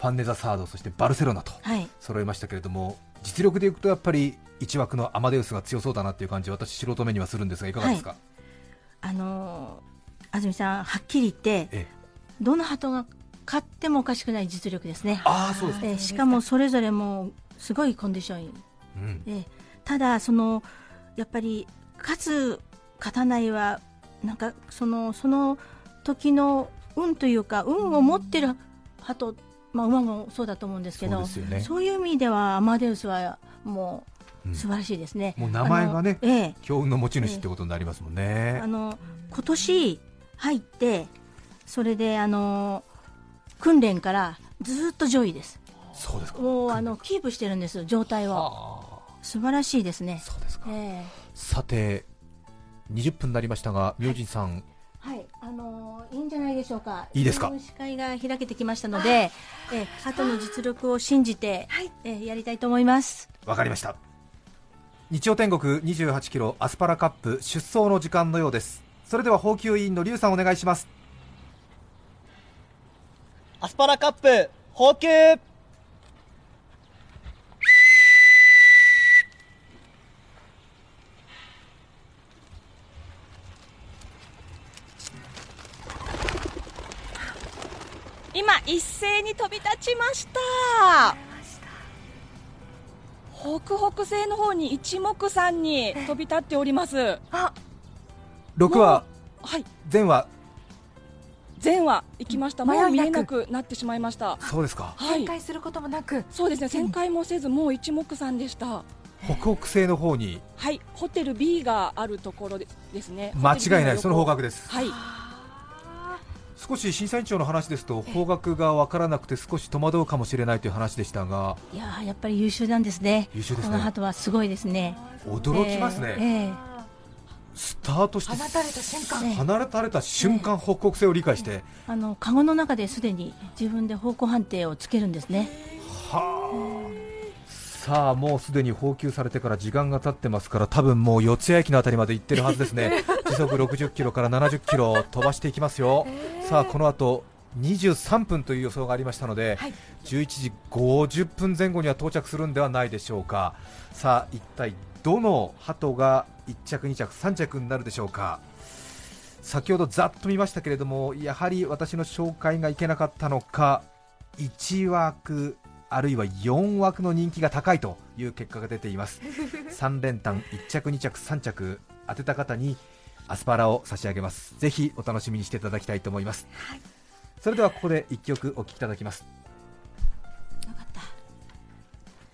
ファンネザサード、そしてバルセロナと揃いましたけれども、実力でいくとやっぱり1枠のアマデウスが強そうだなという感じ、私、素人目にはするんですが、いかがですか？あの安住さん、はっきり言って、ええ、どの鳩が勝ってもおかしくない実力ですね。あそうです、えしかもそれぞれもすごいコンディション、うん、え。ただそのやっぱり勝つ勝たないはなんかそのその時の運というか運を持ってる鳩、まあ、馬もそうだと思うんですけどそう、ね,、いう意味ではアマデウスはもう素晴らしいですね、うん、もう名前がね、ええ、強運の持ち主ってことになりますもんね。あの今年入ってそれであの訓練からずっと上位です。そうですか。もうあのキープしてるんです状態を。素晴らしいですね。そうですか。えー、さて20分になりましたが、明神さん。はい、あのー、いいんじゃないでしょうか。いいですか？視界が開けてきましたので、えー、鳩の実力を信じて、はい、えー、やりたいと思います。わかりました。日曜天国28キロアスパラカップ出走の時間のようです。それでは放球委員の劉さんお願いします。アスパラカップ放球。今一斉に飛び立ちました。北北西の方に一目散に飛び立っております。あ6話はい。前話前話行きました、もう見えなくなってしまいました。そうですか、はい、旋回することもなく。そうですね。旋回もせずもう一目散でした。北北西の方に。はい。ホテル B があるところですね。間違いない。その方角です。はい少し審査委員長の話ですと方角が分からなくて少し戸惑うかもしれないという話でしたが。いややっぱり優秀なんですね。優秀ですね。この鳩はすごいですね。驚きますね、えーえー、スタートして放たれた瞬間。放たれた瞬間、北北西を理解して、あのカゴの中ですでに自分で方向判定をつけるんですね。はあ。さあもうすでに放球されてから時間が経ってますから多分もう四ツ谷駅の辺りまで行ってるはずですね。時速60キロから70キロ飛ばしていきますよ、さあこの後23分という予想がありましたので、はい、11時50分前後には到着するんではないでしょうか。さあ一体どの鳩が1着2着3着になるでしょうか。先ほどざっと見ましたけれどもやはり私の紹介がいけなかったのか1枠あるいは4枠の人気が高いという結果が出ています。3連単1着2着3着当てた方にアスパラを差し上げます。ぜひお楽しみにしていただきたいと思います、はい、それではここで1曲お聴きいただきます。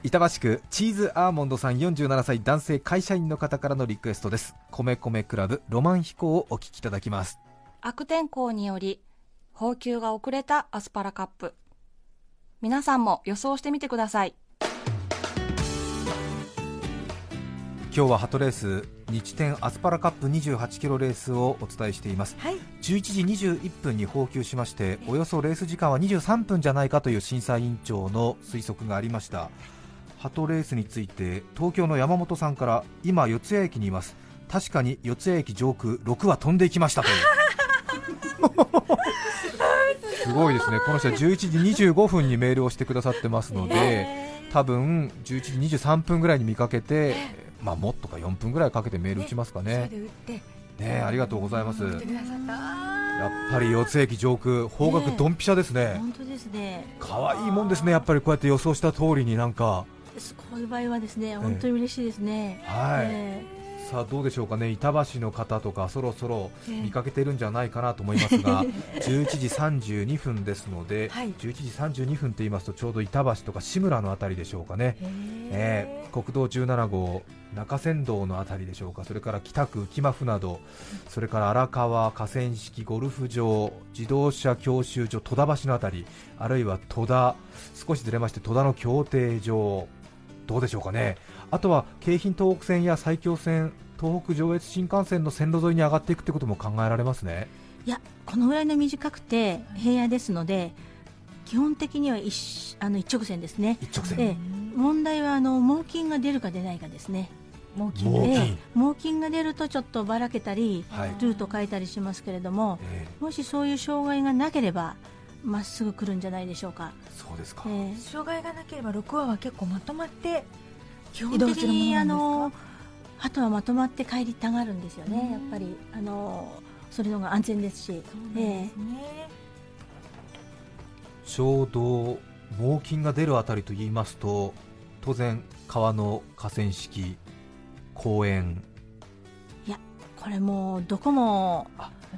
板橋区チーズアーモンドさん47歳男性会社員の方からのリクエストです。米米クラブロマン飛行をお聴きいただきます。悪天候により放給が遅れたアスパラカップ。皆さんも予想してみてください今日はハトレース日天アスパラカップ28キロレースをお伝えしています、はい、11時21分に放球しましておよそレース時間は23分じゃないかという審査委員長の推測がありました。ハトレースについて東京の山本さんから今四谷駅にいます。確かに四谷駅上空6は飛んでいきましたという。すごいですね、この人は11時25分にメールをしてくださってますので、多分11時23分ぐらいに見かけて、まあ、もっとか4分ぐらいかけてメール打ちますかね。ねありがとうございます。やっぱり四ツ駅上空、方角ドンピシャですね。本当ですね。可愛いもんですね、やっぱりこうやって予想した通りになんか。こういう場合はですね、本当に嬉しいですね。はい。さあどうでしょうかね板橋の方とかそろそろ見かけてるんじゃないかなと思いますが、11時32分ですので、はい、11時32分と言いますとちょうど板橋とか志村の辺りでしょうかね、えー、国道17号中山道の辺りでしょうか。それから北区浮間船戸。それから荒川河川敷ゴルフ場自動車教習所戸田橋の辺りあるいは戸田。少しずれまして戸田の競艇場。どうでしょうかね。あとは京浜東北線や埼京線東北上越新幹線の線路沿いに上がっていくってことも考えられますね。いやこのぐらいの短くて平野ですので基本的には一あの一直線ですね。一直線、ええ、問題はあの猛禽が出るか出ないかですね猛禽猛禽ええ猛禽が出るとちょっとばらけたり、はい。ルート変えたりしますけれども、えもしそういう障害がなければまっすぐ来るんじゃないでしょうか、そうですか、ええ。障害がなければ6話は結構まとまって基本的にあの鳩はまとまって帰りたがるんですよね、やっぱり。あのそれのが安全ですし、ええ。ちょうど猛禽が出るあたりと言いますと当然川の河川敷公園いやこれもうどこも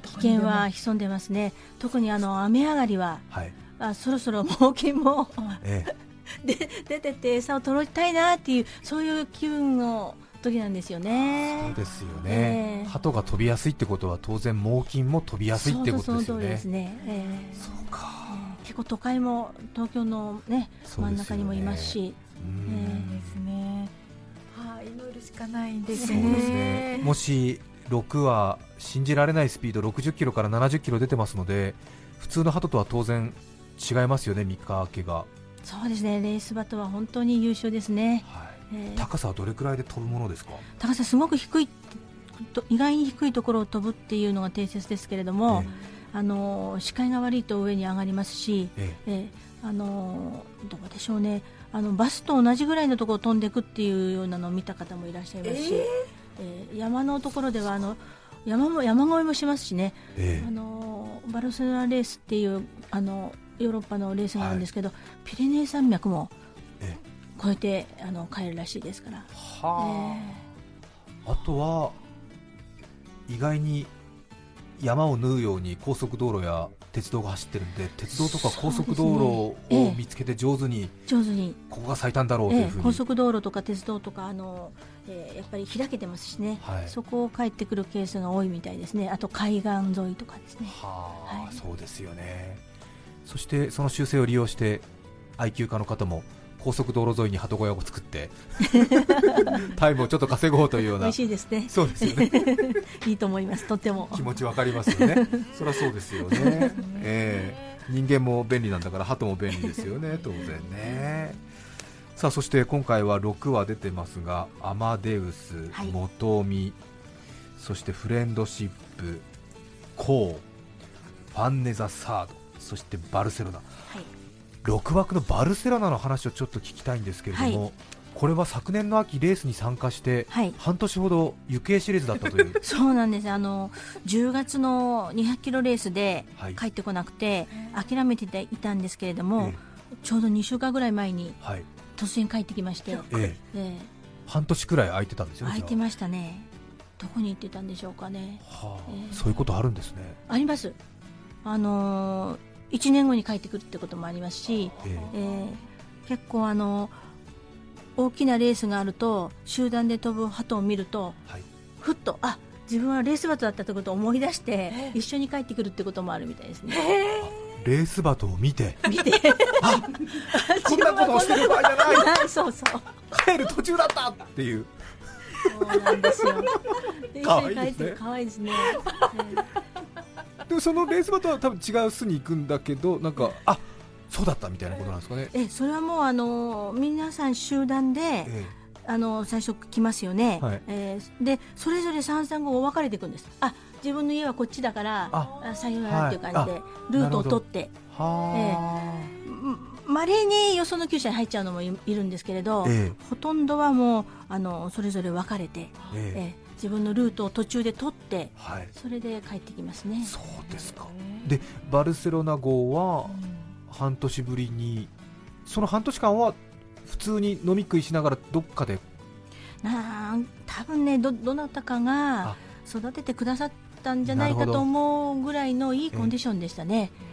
危険は潜んでますね。特にあの雨上がりははい。あそろそろ猛禽もえ で出てって餌を取りたいなっていうそういう気分の時なんですよね。そうですよえね、え鳩が飛びやすいってことは当然猛禽も飛びやすいってことですよね。そうそうその通りですね、ええ。そうか、ええ。結構都会も東京のねね。真ん中にもいますし。うん。ですね。はい祈るしかないんですそうですね。ねもし6は信じられないスピード60キロから70キロ出てますので普通の鳩とは当然違いますよね三日明けが。そうですね。レースバトは本当に優秀ですね、ええ高さはどれくらいで飛ぶものですか？高さすごく低いと意外に低いところを飛ぶっていうのが定説ですけれども、あの視界が悪いと上に上がりますし、ええ。あのどうでしょうねあのバスと同じぐらいのところを飛んでいくっていうようなのを見た方もいらっしゃいますし、えー？山のところではあの山も山越えもしますしね、ええ。あのバルセロナレースっていうあのヨーロッパのレースがあるんですけど、ピレネー山脈も越えてあの帰るらしいですから。はあとは意外に山を縫うように高速道路や鉄道が走ってるんで鉄道とか高速道路を見つけて上手に上手に。ここが最短だろうというふうに、ええ高速道路とか鉄道とかあの、えーやっぱり開けてますしね、はい。そこを帰ってくるケースが多いみたいですね。あと海岸沿いとかですね。はあそうですよね。そしてその習性を利用して愛休家の方も高速道路沿いに鳩小屋を作ってタイムをちょっと稼ごうというよう美な味しいですね。そうですよね。いいと思います。とっても。気持ちわかりますよね。そりゃそうですよね、ええ。人間も便利なんだから鳩も便利ですよね。当然ね。さあそして今回は6話出てますがアマデウス、はい。元美そしてフレンドシップコーファンネザサードそしてバルセロナ、6枠のバルセロナの話をちょっと聞きたいんですけれども、はい。これは昨年の秋レースに参加して、はい。半年ほど行方知れずだったという。そうなんです。あの10月の200キロレースではい。帰ってこなくて、諦めていたんですけれども、ちょうど2週間ぐらい前にはい。突然帰ってきまして、ええ。え半年くらい空いてたんですよ空いてましたね。どこに行ってたんでしょうかね。あはあええ。そういうことあるんですね。あります。あのー、1年後に帰ってくるってこともありますし、ええ。ー結構あの大きなレースがあると集団で飛ぶ鳩を見ると、ふっとあ自分はレースバトだったってことを思い出して一緒に帰ってくるってこともあるみたいですね。レースバトを見て。見て。こんなことをしてる場合じゃない。そうそう。帰る途中だったっていう。そうなんですよ。で一可緒に帰って愛いですね。可愛いですねでもそのレースバトは多分違う巣に行くんだけどなんかあそうだったみたいなことなんですかね。えそれはもうあの皆さん集団で、あの最初来ますよね、はい。えーでそれぞれ三三五分かれていくんです。あ自分の家はこっちだからああさよならっていう感じで、ルートを取って。はまれによその厩舎に入っちゃうのもいいるんですけれど、えほとんどはもうあのそれぞれ分かれて、ええ。ー自分のルートを途中で取って、はい。それで帰ってきますね。そうですか。でバルセロナ号は半年ぶりにその半年間は普通に飲み食いしながらどっかで？なあ多分ねどどなたかが育ててくださったんじゃないかと思うぐらいのいいコンディションでしたね、えー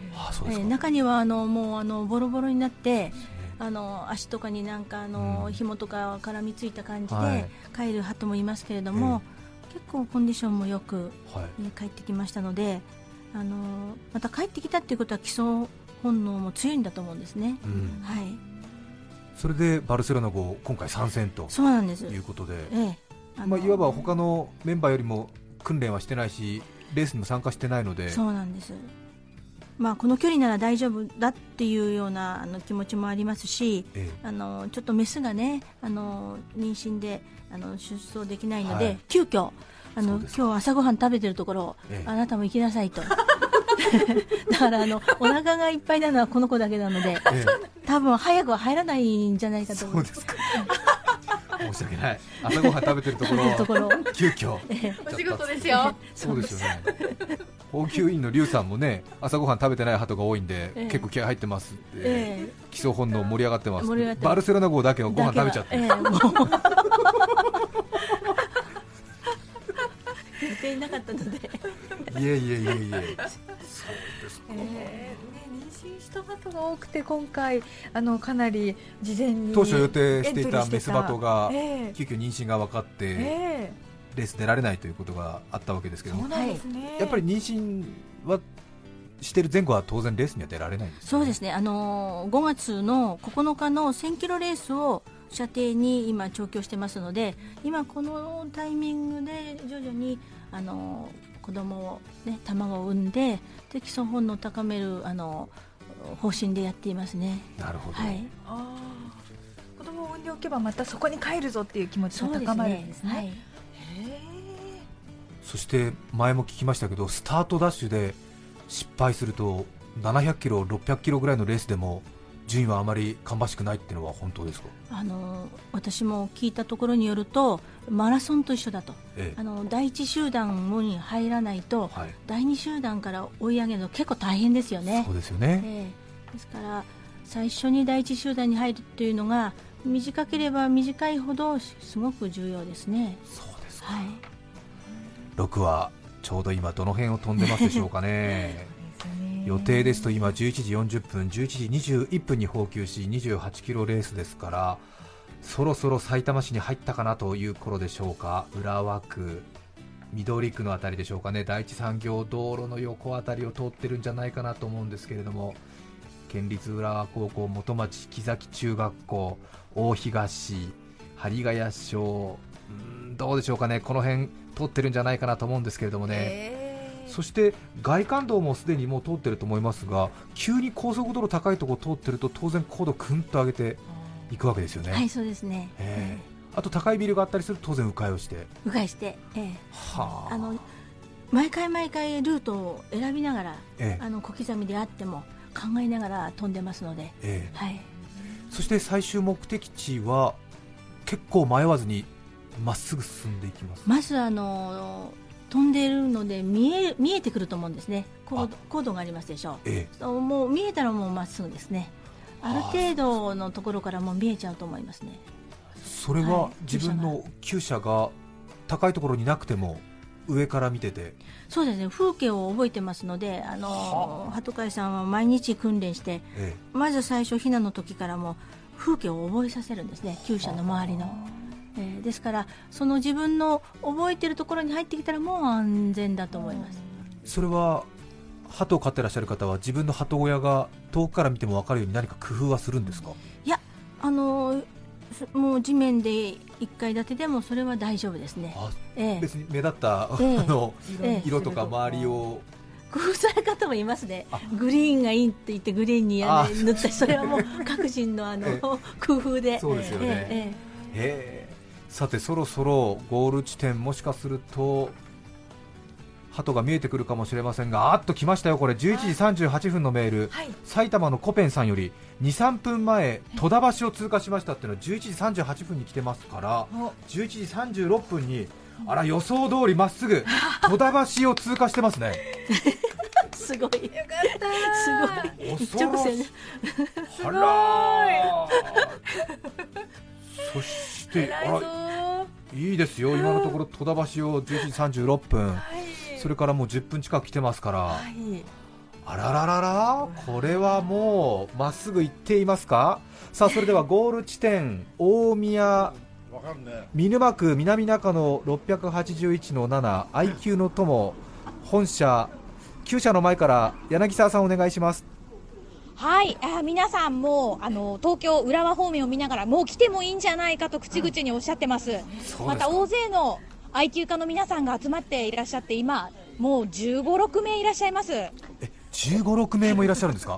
中にはあのもうあのボロボロになって、あの足とかになんかあの、紐とか絡みついた感じはい。で帰る鳩もいますけれども、結構コンディションもよく、帰ってきましたのであのまた帰ってきたっていうことは基礎本能も強いんだと思うんですね、うん。はい。それでバルセロナ号今回参戦とそうなんです。いうことで。ええ。まあ、いわば他のメンバーよりも訓練はしてないしレースにも参加してないので。そうなんです、まあ、この距離なら大丈夫だっていうようなあの気持ちもありますし、えあのちょっとメスがねあの妊娠であの出走できないので、はい。急遽あの今日朝ごはん食べてるところ、ええ。あなたも行きなさいと。だからあのお腹がいっぱいなのはこの子だけなので、え多分早くは入らないんじゃないかと思います申し訳ない。朝ごはん食べてるところところ。急遽。ええお仕事ですよ。そうですよね。放給員の劉さんもね朝ごはん食べてない鳩が多いんで、ええ。結構気合入ってますって、え基礎本能盛り上がってますバルセロナ号だけはご飯食べちゃって、予定なかったので。いえいえいえいえ娠した鳩が多くて今回あのかなり事前に当初予定していたメスバトがええ。急遽妊娠が分かって、えレース出られないということがあったわけですけど。もやっぱり妊娠はしてる前後は当然レースには出られないんですそうですね、あのー5月の9日の1000キロレースを射程に今、調教してますので、今、このタイミングで徐々に、あのー子供をね、卵を産んで、で基礎本能を高める、あのー方針でやっていますね。なるほど、はい、子供を産んでおけばまたそこに帰るぞっていう気持ちが高まるんですね。はい。そして前も聞きましたけどスタートダッシュで失敗すると700キロ、600キロぐらいのレースでも順位はあまり芳しくないっていうのは本当ですか、あの私も聞いたところによるとマラソンと一緒だと、ええあの第一集団に入らないと、はい第二集団から追い上げるの結構大変ですよね。そうですよね、ええですから最初に第一集団に入るというのが短ければ短いほどすごく重要ですね。そうですか。はい。6はちょうど今、どの辺を飛んでますでしょうかね。予定ですと今11時40分、11時21分に放球し28キロレースですからそろそろ埼玉市に入ったかなという頃でしょうか、浦和区、緑区のあたりでしょうかね、第一産業道路の横あたりを通ってるんじゃないかなと思うんですけれども、県立浦和高校、元町木崎中学校、大東、針ヶ谷小、どうでしょうかね、この辺通ってるんじゃないかなと思うんですけれどもね。そして外環道もすでにもう通ってると思いますが急に高速道路高いところ通ってると当然高度ぐんと上げていくわけですよね、はい、そうですね。ええ。あと高いビルがあったりすると当然迂回をして。迂回して、ええ。はあの毎回毎回ルートを選びながら、ええ。あの小刻みであっても考えながら飛んでますので、ええ。はい、そして最終目的地は結構迷わずにまっすぐ進んでいきます。まずあの飛んでいるので見え見えてくると思うんですね。高度高度がありますでしょう、えそうもう見えたらもうまっすぐですね。あ。る程度のところからもう見えちゃうと思いますね。それは自分の厩舎が。高いところになくても上から見てて。そうですね。風景を覚えてますのであの鳩飼さんは毎日訓練してえまず最初、ひなの時からも風景を覚えさせるんですね、厩舎の周りの。えーですから、その自分の覚えてるところに入ってきたらもう安全だと思います。それは鳩を飼ってらっしゃる方は自分の鳩親が遠くから見ても分かるように何か工夫はするんですか？いや、あのもう地面で1階建てでもそれは大丈夫ですね。ええ。別に目立った、ええ。あのええ。色とか周りを。工夫される方もいますね、グリーンがいいって言ってグリーンに屋根塗ったり、それはもう各人のあの ええ。工夫で、そうですよね。ええええさてそろそろゴール地点もしかすると鳩が見えてくるかもしれませんがあっと来ましたよこれ。11時38分のメール、埼玉のコペンさんより23分前戸田橋を通過しましたっていうのは11時38分に来てますから11時36分にあら予想通りまっすぐ 戸田橋を通過してますね。すごい、よかった、すごい、一恐ろし直線、あら そしてあらいいですよ、今のところ戸田橋を11時36分、それからもう10分近く来てますから、あらららら、これはもうまっすぐ行っていますか、さあそれでは ゴール地点、大宮、見沼区南中野681の7、IQ の友、本社、厩舎の前から柳沢さん、お願いします。はい、あー皆さんもあの東京浦和方面を見ながらもう来てもいいんじゃないかと口々におっしゃってます。また大勢の愛休家の皆さんが集まっていらっしゃって今もう15、6名いらっしゃいます。15、6名もいらっしゃるんですか？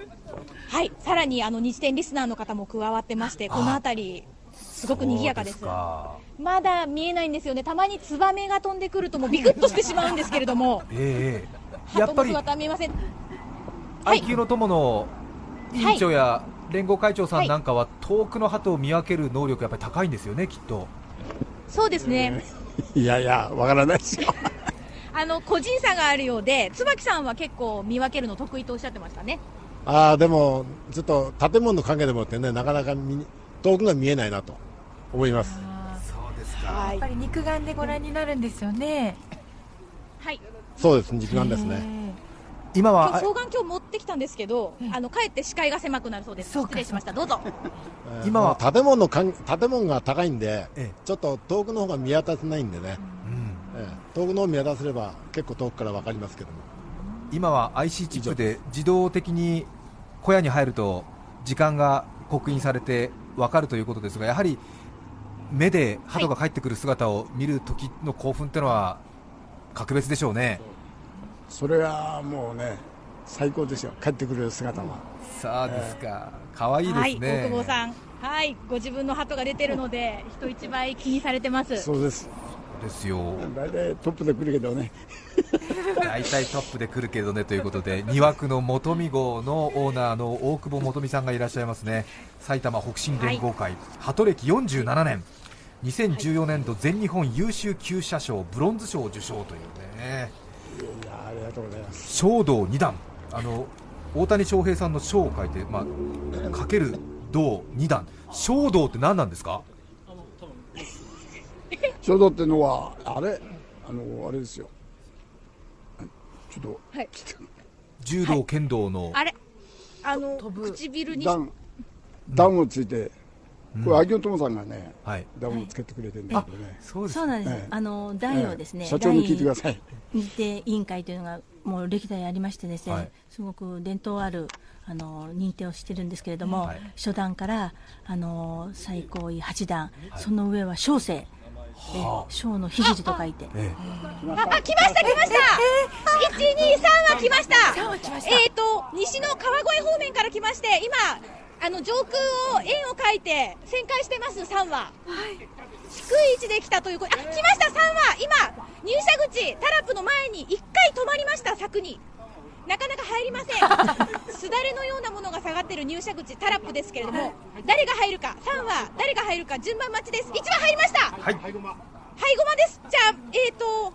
はい、さらにあの日展リスナーの方も加わってまして、この辺りすごく賑やかです。かまだ見えないんですよね。たまにツバメが飛んでくるともうビクッとしてしまうんですけれども、ええや鳩のっぱり姿は見えません。IQ の友の委員長や連合会長さんなんかは遠くの鳩を見分ける能力やっぱり高いんですよねきっとそうですね。いやいや、わからないですよ。あの個人差があるようで、椿さんは結構見分けるの得意とおっしゃってましたね。ああでもちょっと建物の陰でもってねなかなか見遠くが見えないなと思いますそうですやっぱり肉眼でご覧になるんですよね。はい。そうです肉眼ですね今今日双眼鏡持ってきたんですけど、あのかえって視界が狭くなるそうです。失礼しました。どうぞ。今は建物の建物が高いんで、ちょっと遠くの方が見渡せないんでね、ええ。遠くの方見渡せれば結構遠くから分かりますけども。今は IC チップで自動的に小屋に入ると時間が刻印されて分かるということですがやはり目で鳩が帰ってくる姿を見る時の興奮ってのは格別でしょうねそれはもうね、最高ですよ。帰ってくる姿は。さあですか可愛いですね、はい、大久保さん。はい、ご自分の鳩が出てるので、人一倍気にされてます。そうです。ですよ大体トップで来るけどね。大体トップで来るけどねということで2枠の元見号のオーナーの大久保元美さんがいらっしゃいますね埼玉北進連合会、鳩歴47年2014年度全日本優秀厩舎賞ブロンズ賞を受賞というねありがとうございます。賞道2段。あの大谷翔平さんの賞を書いて、まあ、かける道2段。賞道って何なんですか？書道ってのは、あれ、あの、あれですよ。ちょっと、はい。柔道剣道の、あれ。あの、唇に。段、段をついて、これ、秋尾友さんがね、はい。段をつけてくれてるんだけどね。そうなんです、ええ。あの台をですね、ええ。社長に聞いてください。第認定委員会というのがもう歴代ありましてですね、はい。すごく伝統あるあの認定をしてるんですけれども、はい。初段からあの最高位八段、その上は小生、え小の聖と書いて、あ、来ました。来ました。一二三は来ました。えっ、と西の川越方面から来まして、今あの上空を円を描いて旋回してます三羽。低い位置で来たということ。あ、来ました三羽。今入社口タラップの前に一回止まりました柵に。なかなか入りません。すだれのようなものが下がってる入社口タラップですけれども、誰が入るか三羽誰が入るか順番待ちです。一羽入りました。はい。ハイゴマです。じゃあ、えっ、と、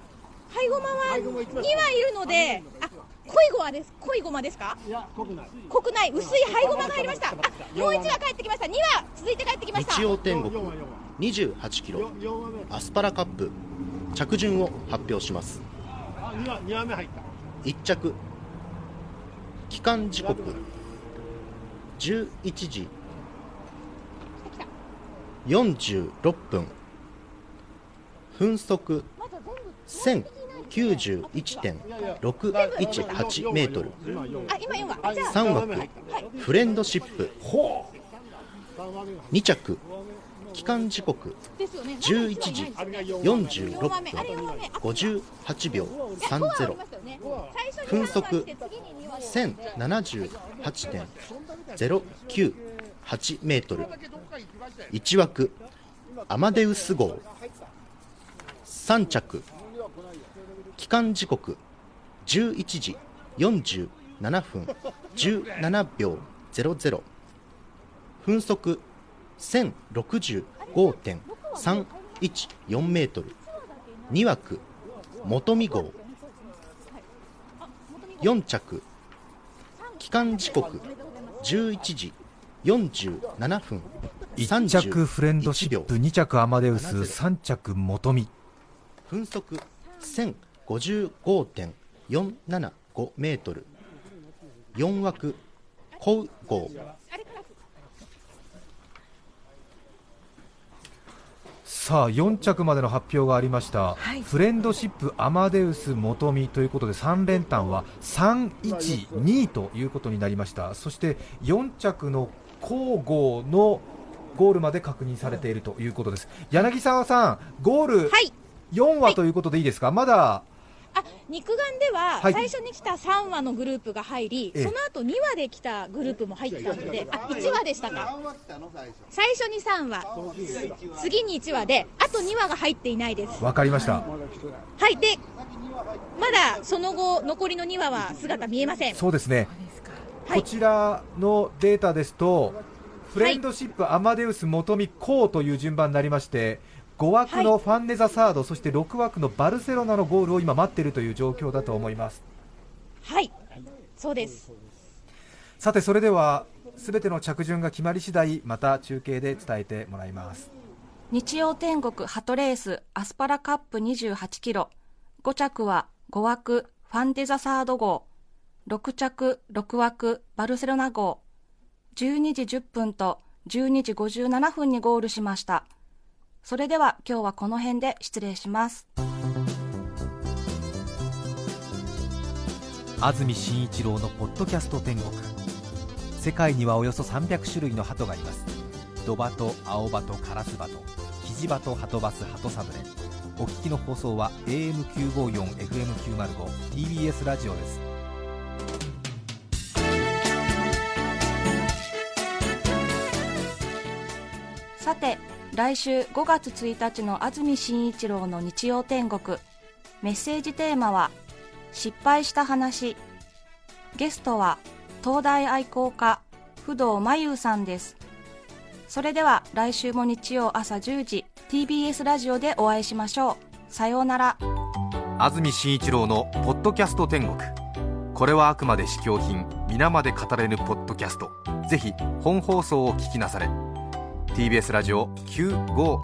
ハイゴマは2はいるので、あ、濃いゴマです。濃いゴマですか？いや、濃くない。濃くない。薄いハイゴマが入りました。あ、もう1羽帰ってきました。2羽続いて帰ってきました。日曜天国。28キロ。アスパラカップ。着順を発表します。2羽目入った。1着。帰還時刻。11時。46分。分速1091.618メートルあ、今4羽。じゃあ、3枠。フレンドシップ。2着。帰還時刻。ですよね。11時46分58秒30分速。1078.098メートル。1枠。アマデウス号。3着。帰還時刻11時47分17秒00分速1065.314メートル。2枠元見号。4着帰還時刻11時47分1着フレンドシップ2着アマデウス3着元見。分速1055.475メートル。4枠。コウ号さあ4着までの発表がありました、はい。フレンドシップアマデウス元美ということで3連単は312ということになりました。そして4着の皇后のゴールまで確認されているということです。柳沢さんゴール4話ということでいいですか、まだ肉眼でははい。最初に来た3話のグループが入り、ええ。その後2話で来たグループも入ってたので、あ1話でしたか、最初に3話、次に1話で、あと2話が入っていないです。わかりました。はい、で、まだその後、残りの2話は姿見えません。そうですね。こちらのデータですとフレンドシップアマデウス元美コーという順番になりまして5枠のファンネザサード、そして6枠のバルセロナのゴールを今待っているという状況だと思います。はい、そうです。さてそれではすべての着順が決まり次第また中継で伝えてもらいます。日曜天国ハトレースアスパラカップ28キロ。5着は5枠ファンデザサード号。6着6枠バルセロナ号。12時10分と12時57分にゴールしましたそれでは今日はこの辺で失礼します。安住紳一郎のポッドキャスト天国。世界にはおよそ300種類の鳩がいます。ドバト青バトカラスバトキジバトハトバスハトサムレお聞きの放送は AM954FM905 TBS ラジオです。さて来週5月1日の安住紳一郎の日曜天国。メッセージテーマは「失敗した話」ゲストは東大愛好家不動真優さんです。それでは来週も日曜朝10時 TBS ラジオでお会いしましょう。さようなら。安住紳一郎の「ポッドキャスト天国」これはあくまで試供品皆まで語れぬポッドキャスト。ぜひ本放送を聞きなされ。TBS ラジオ954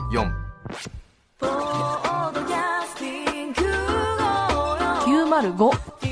905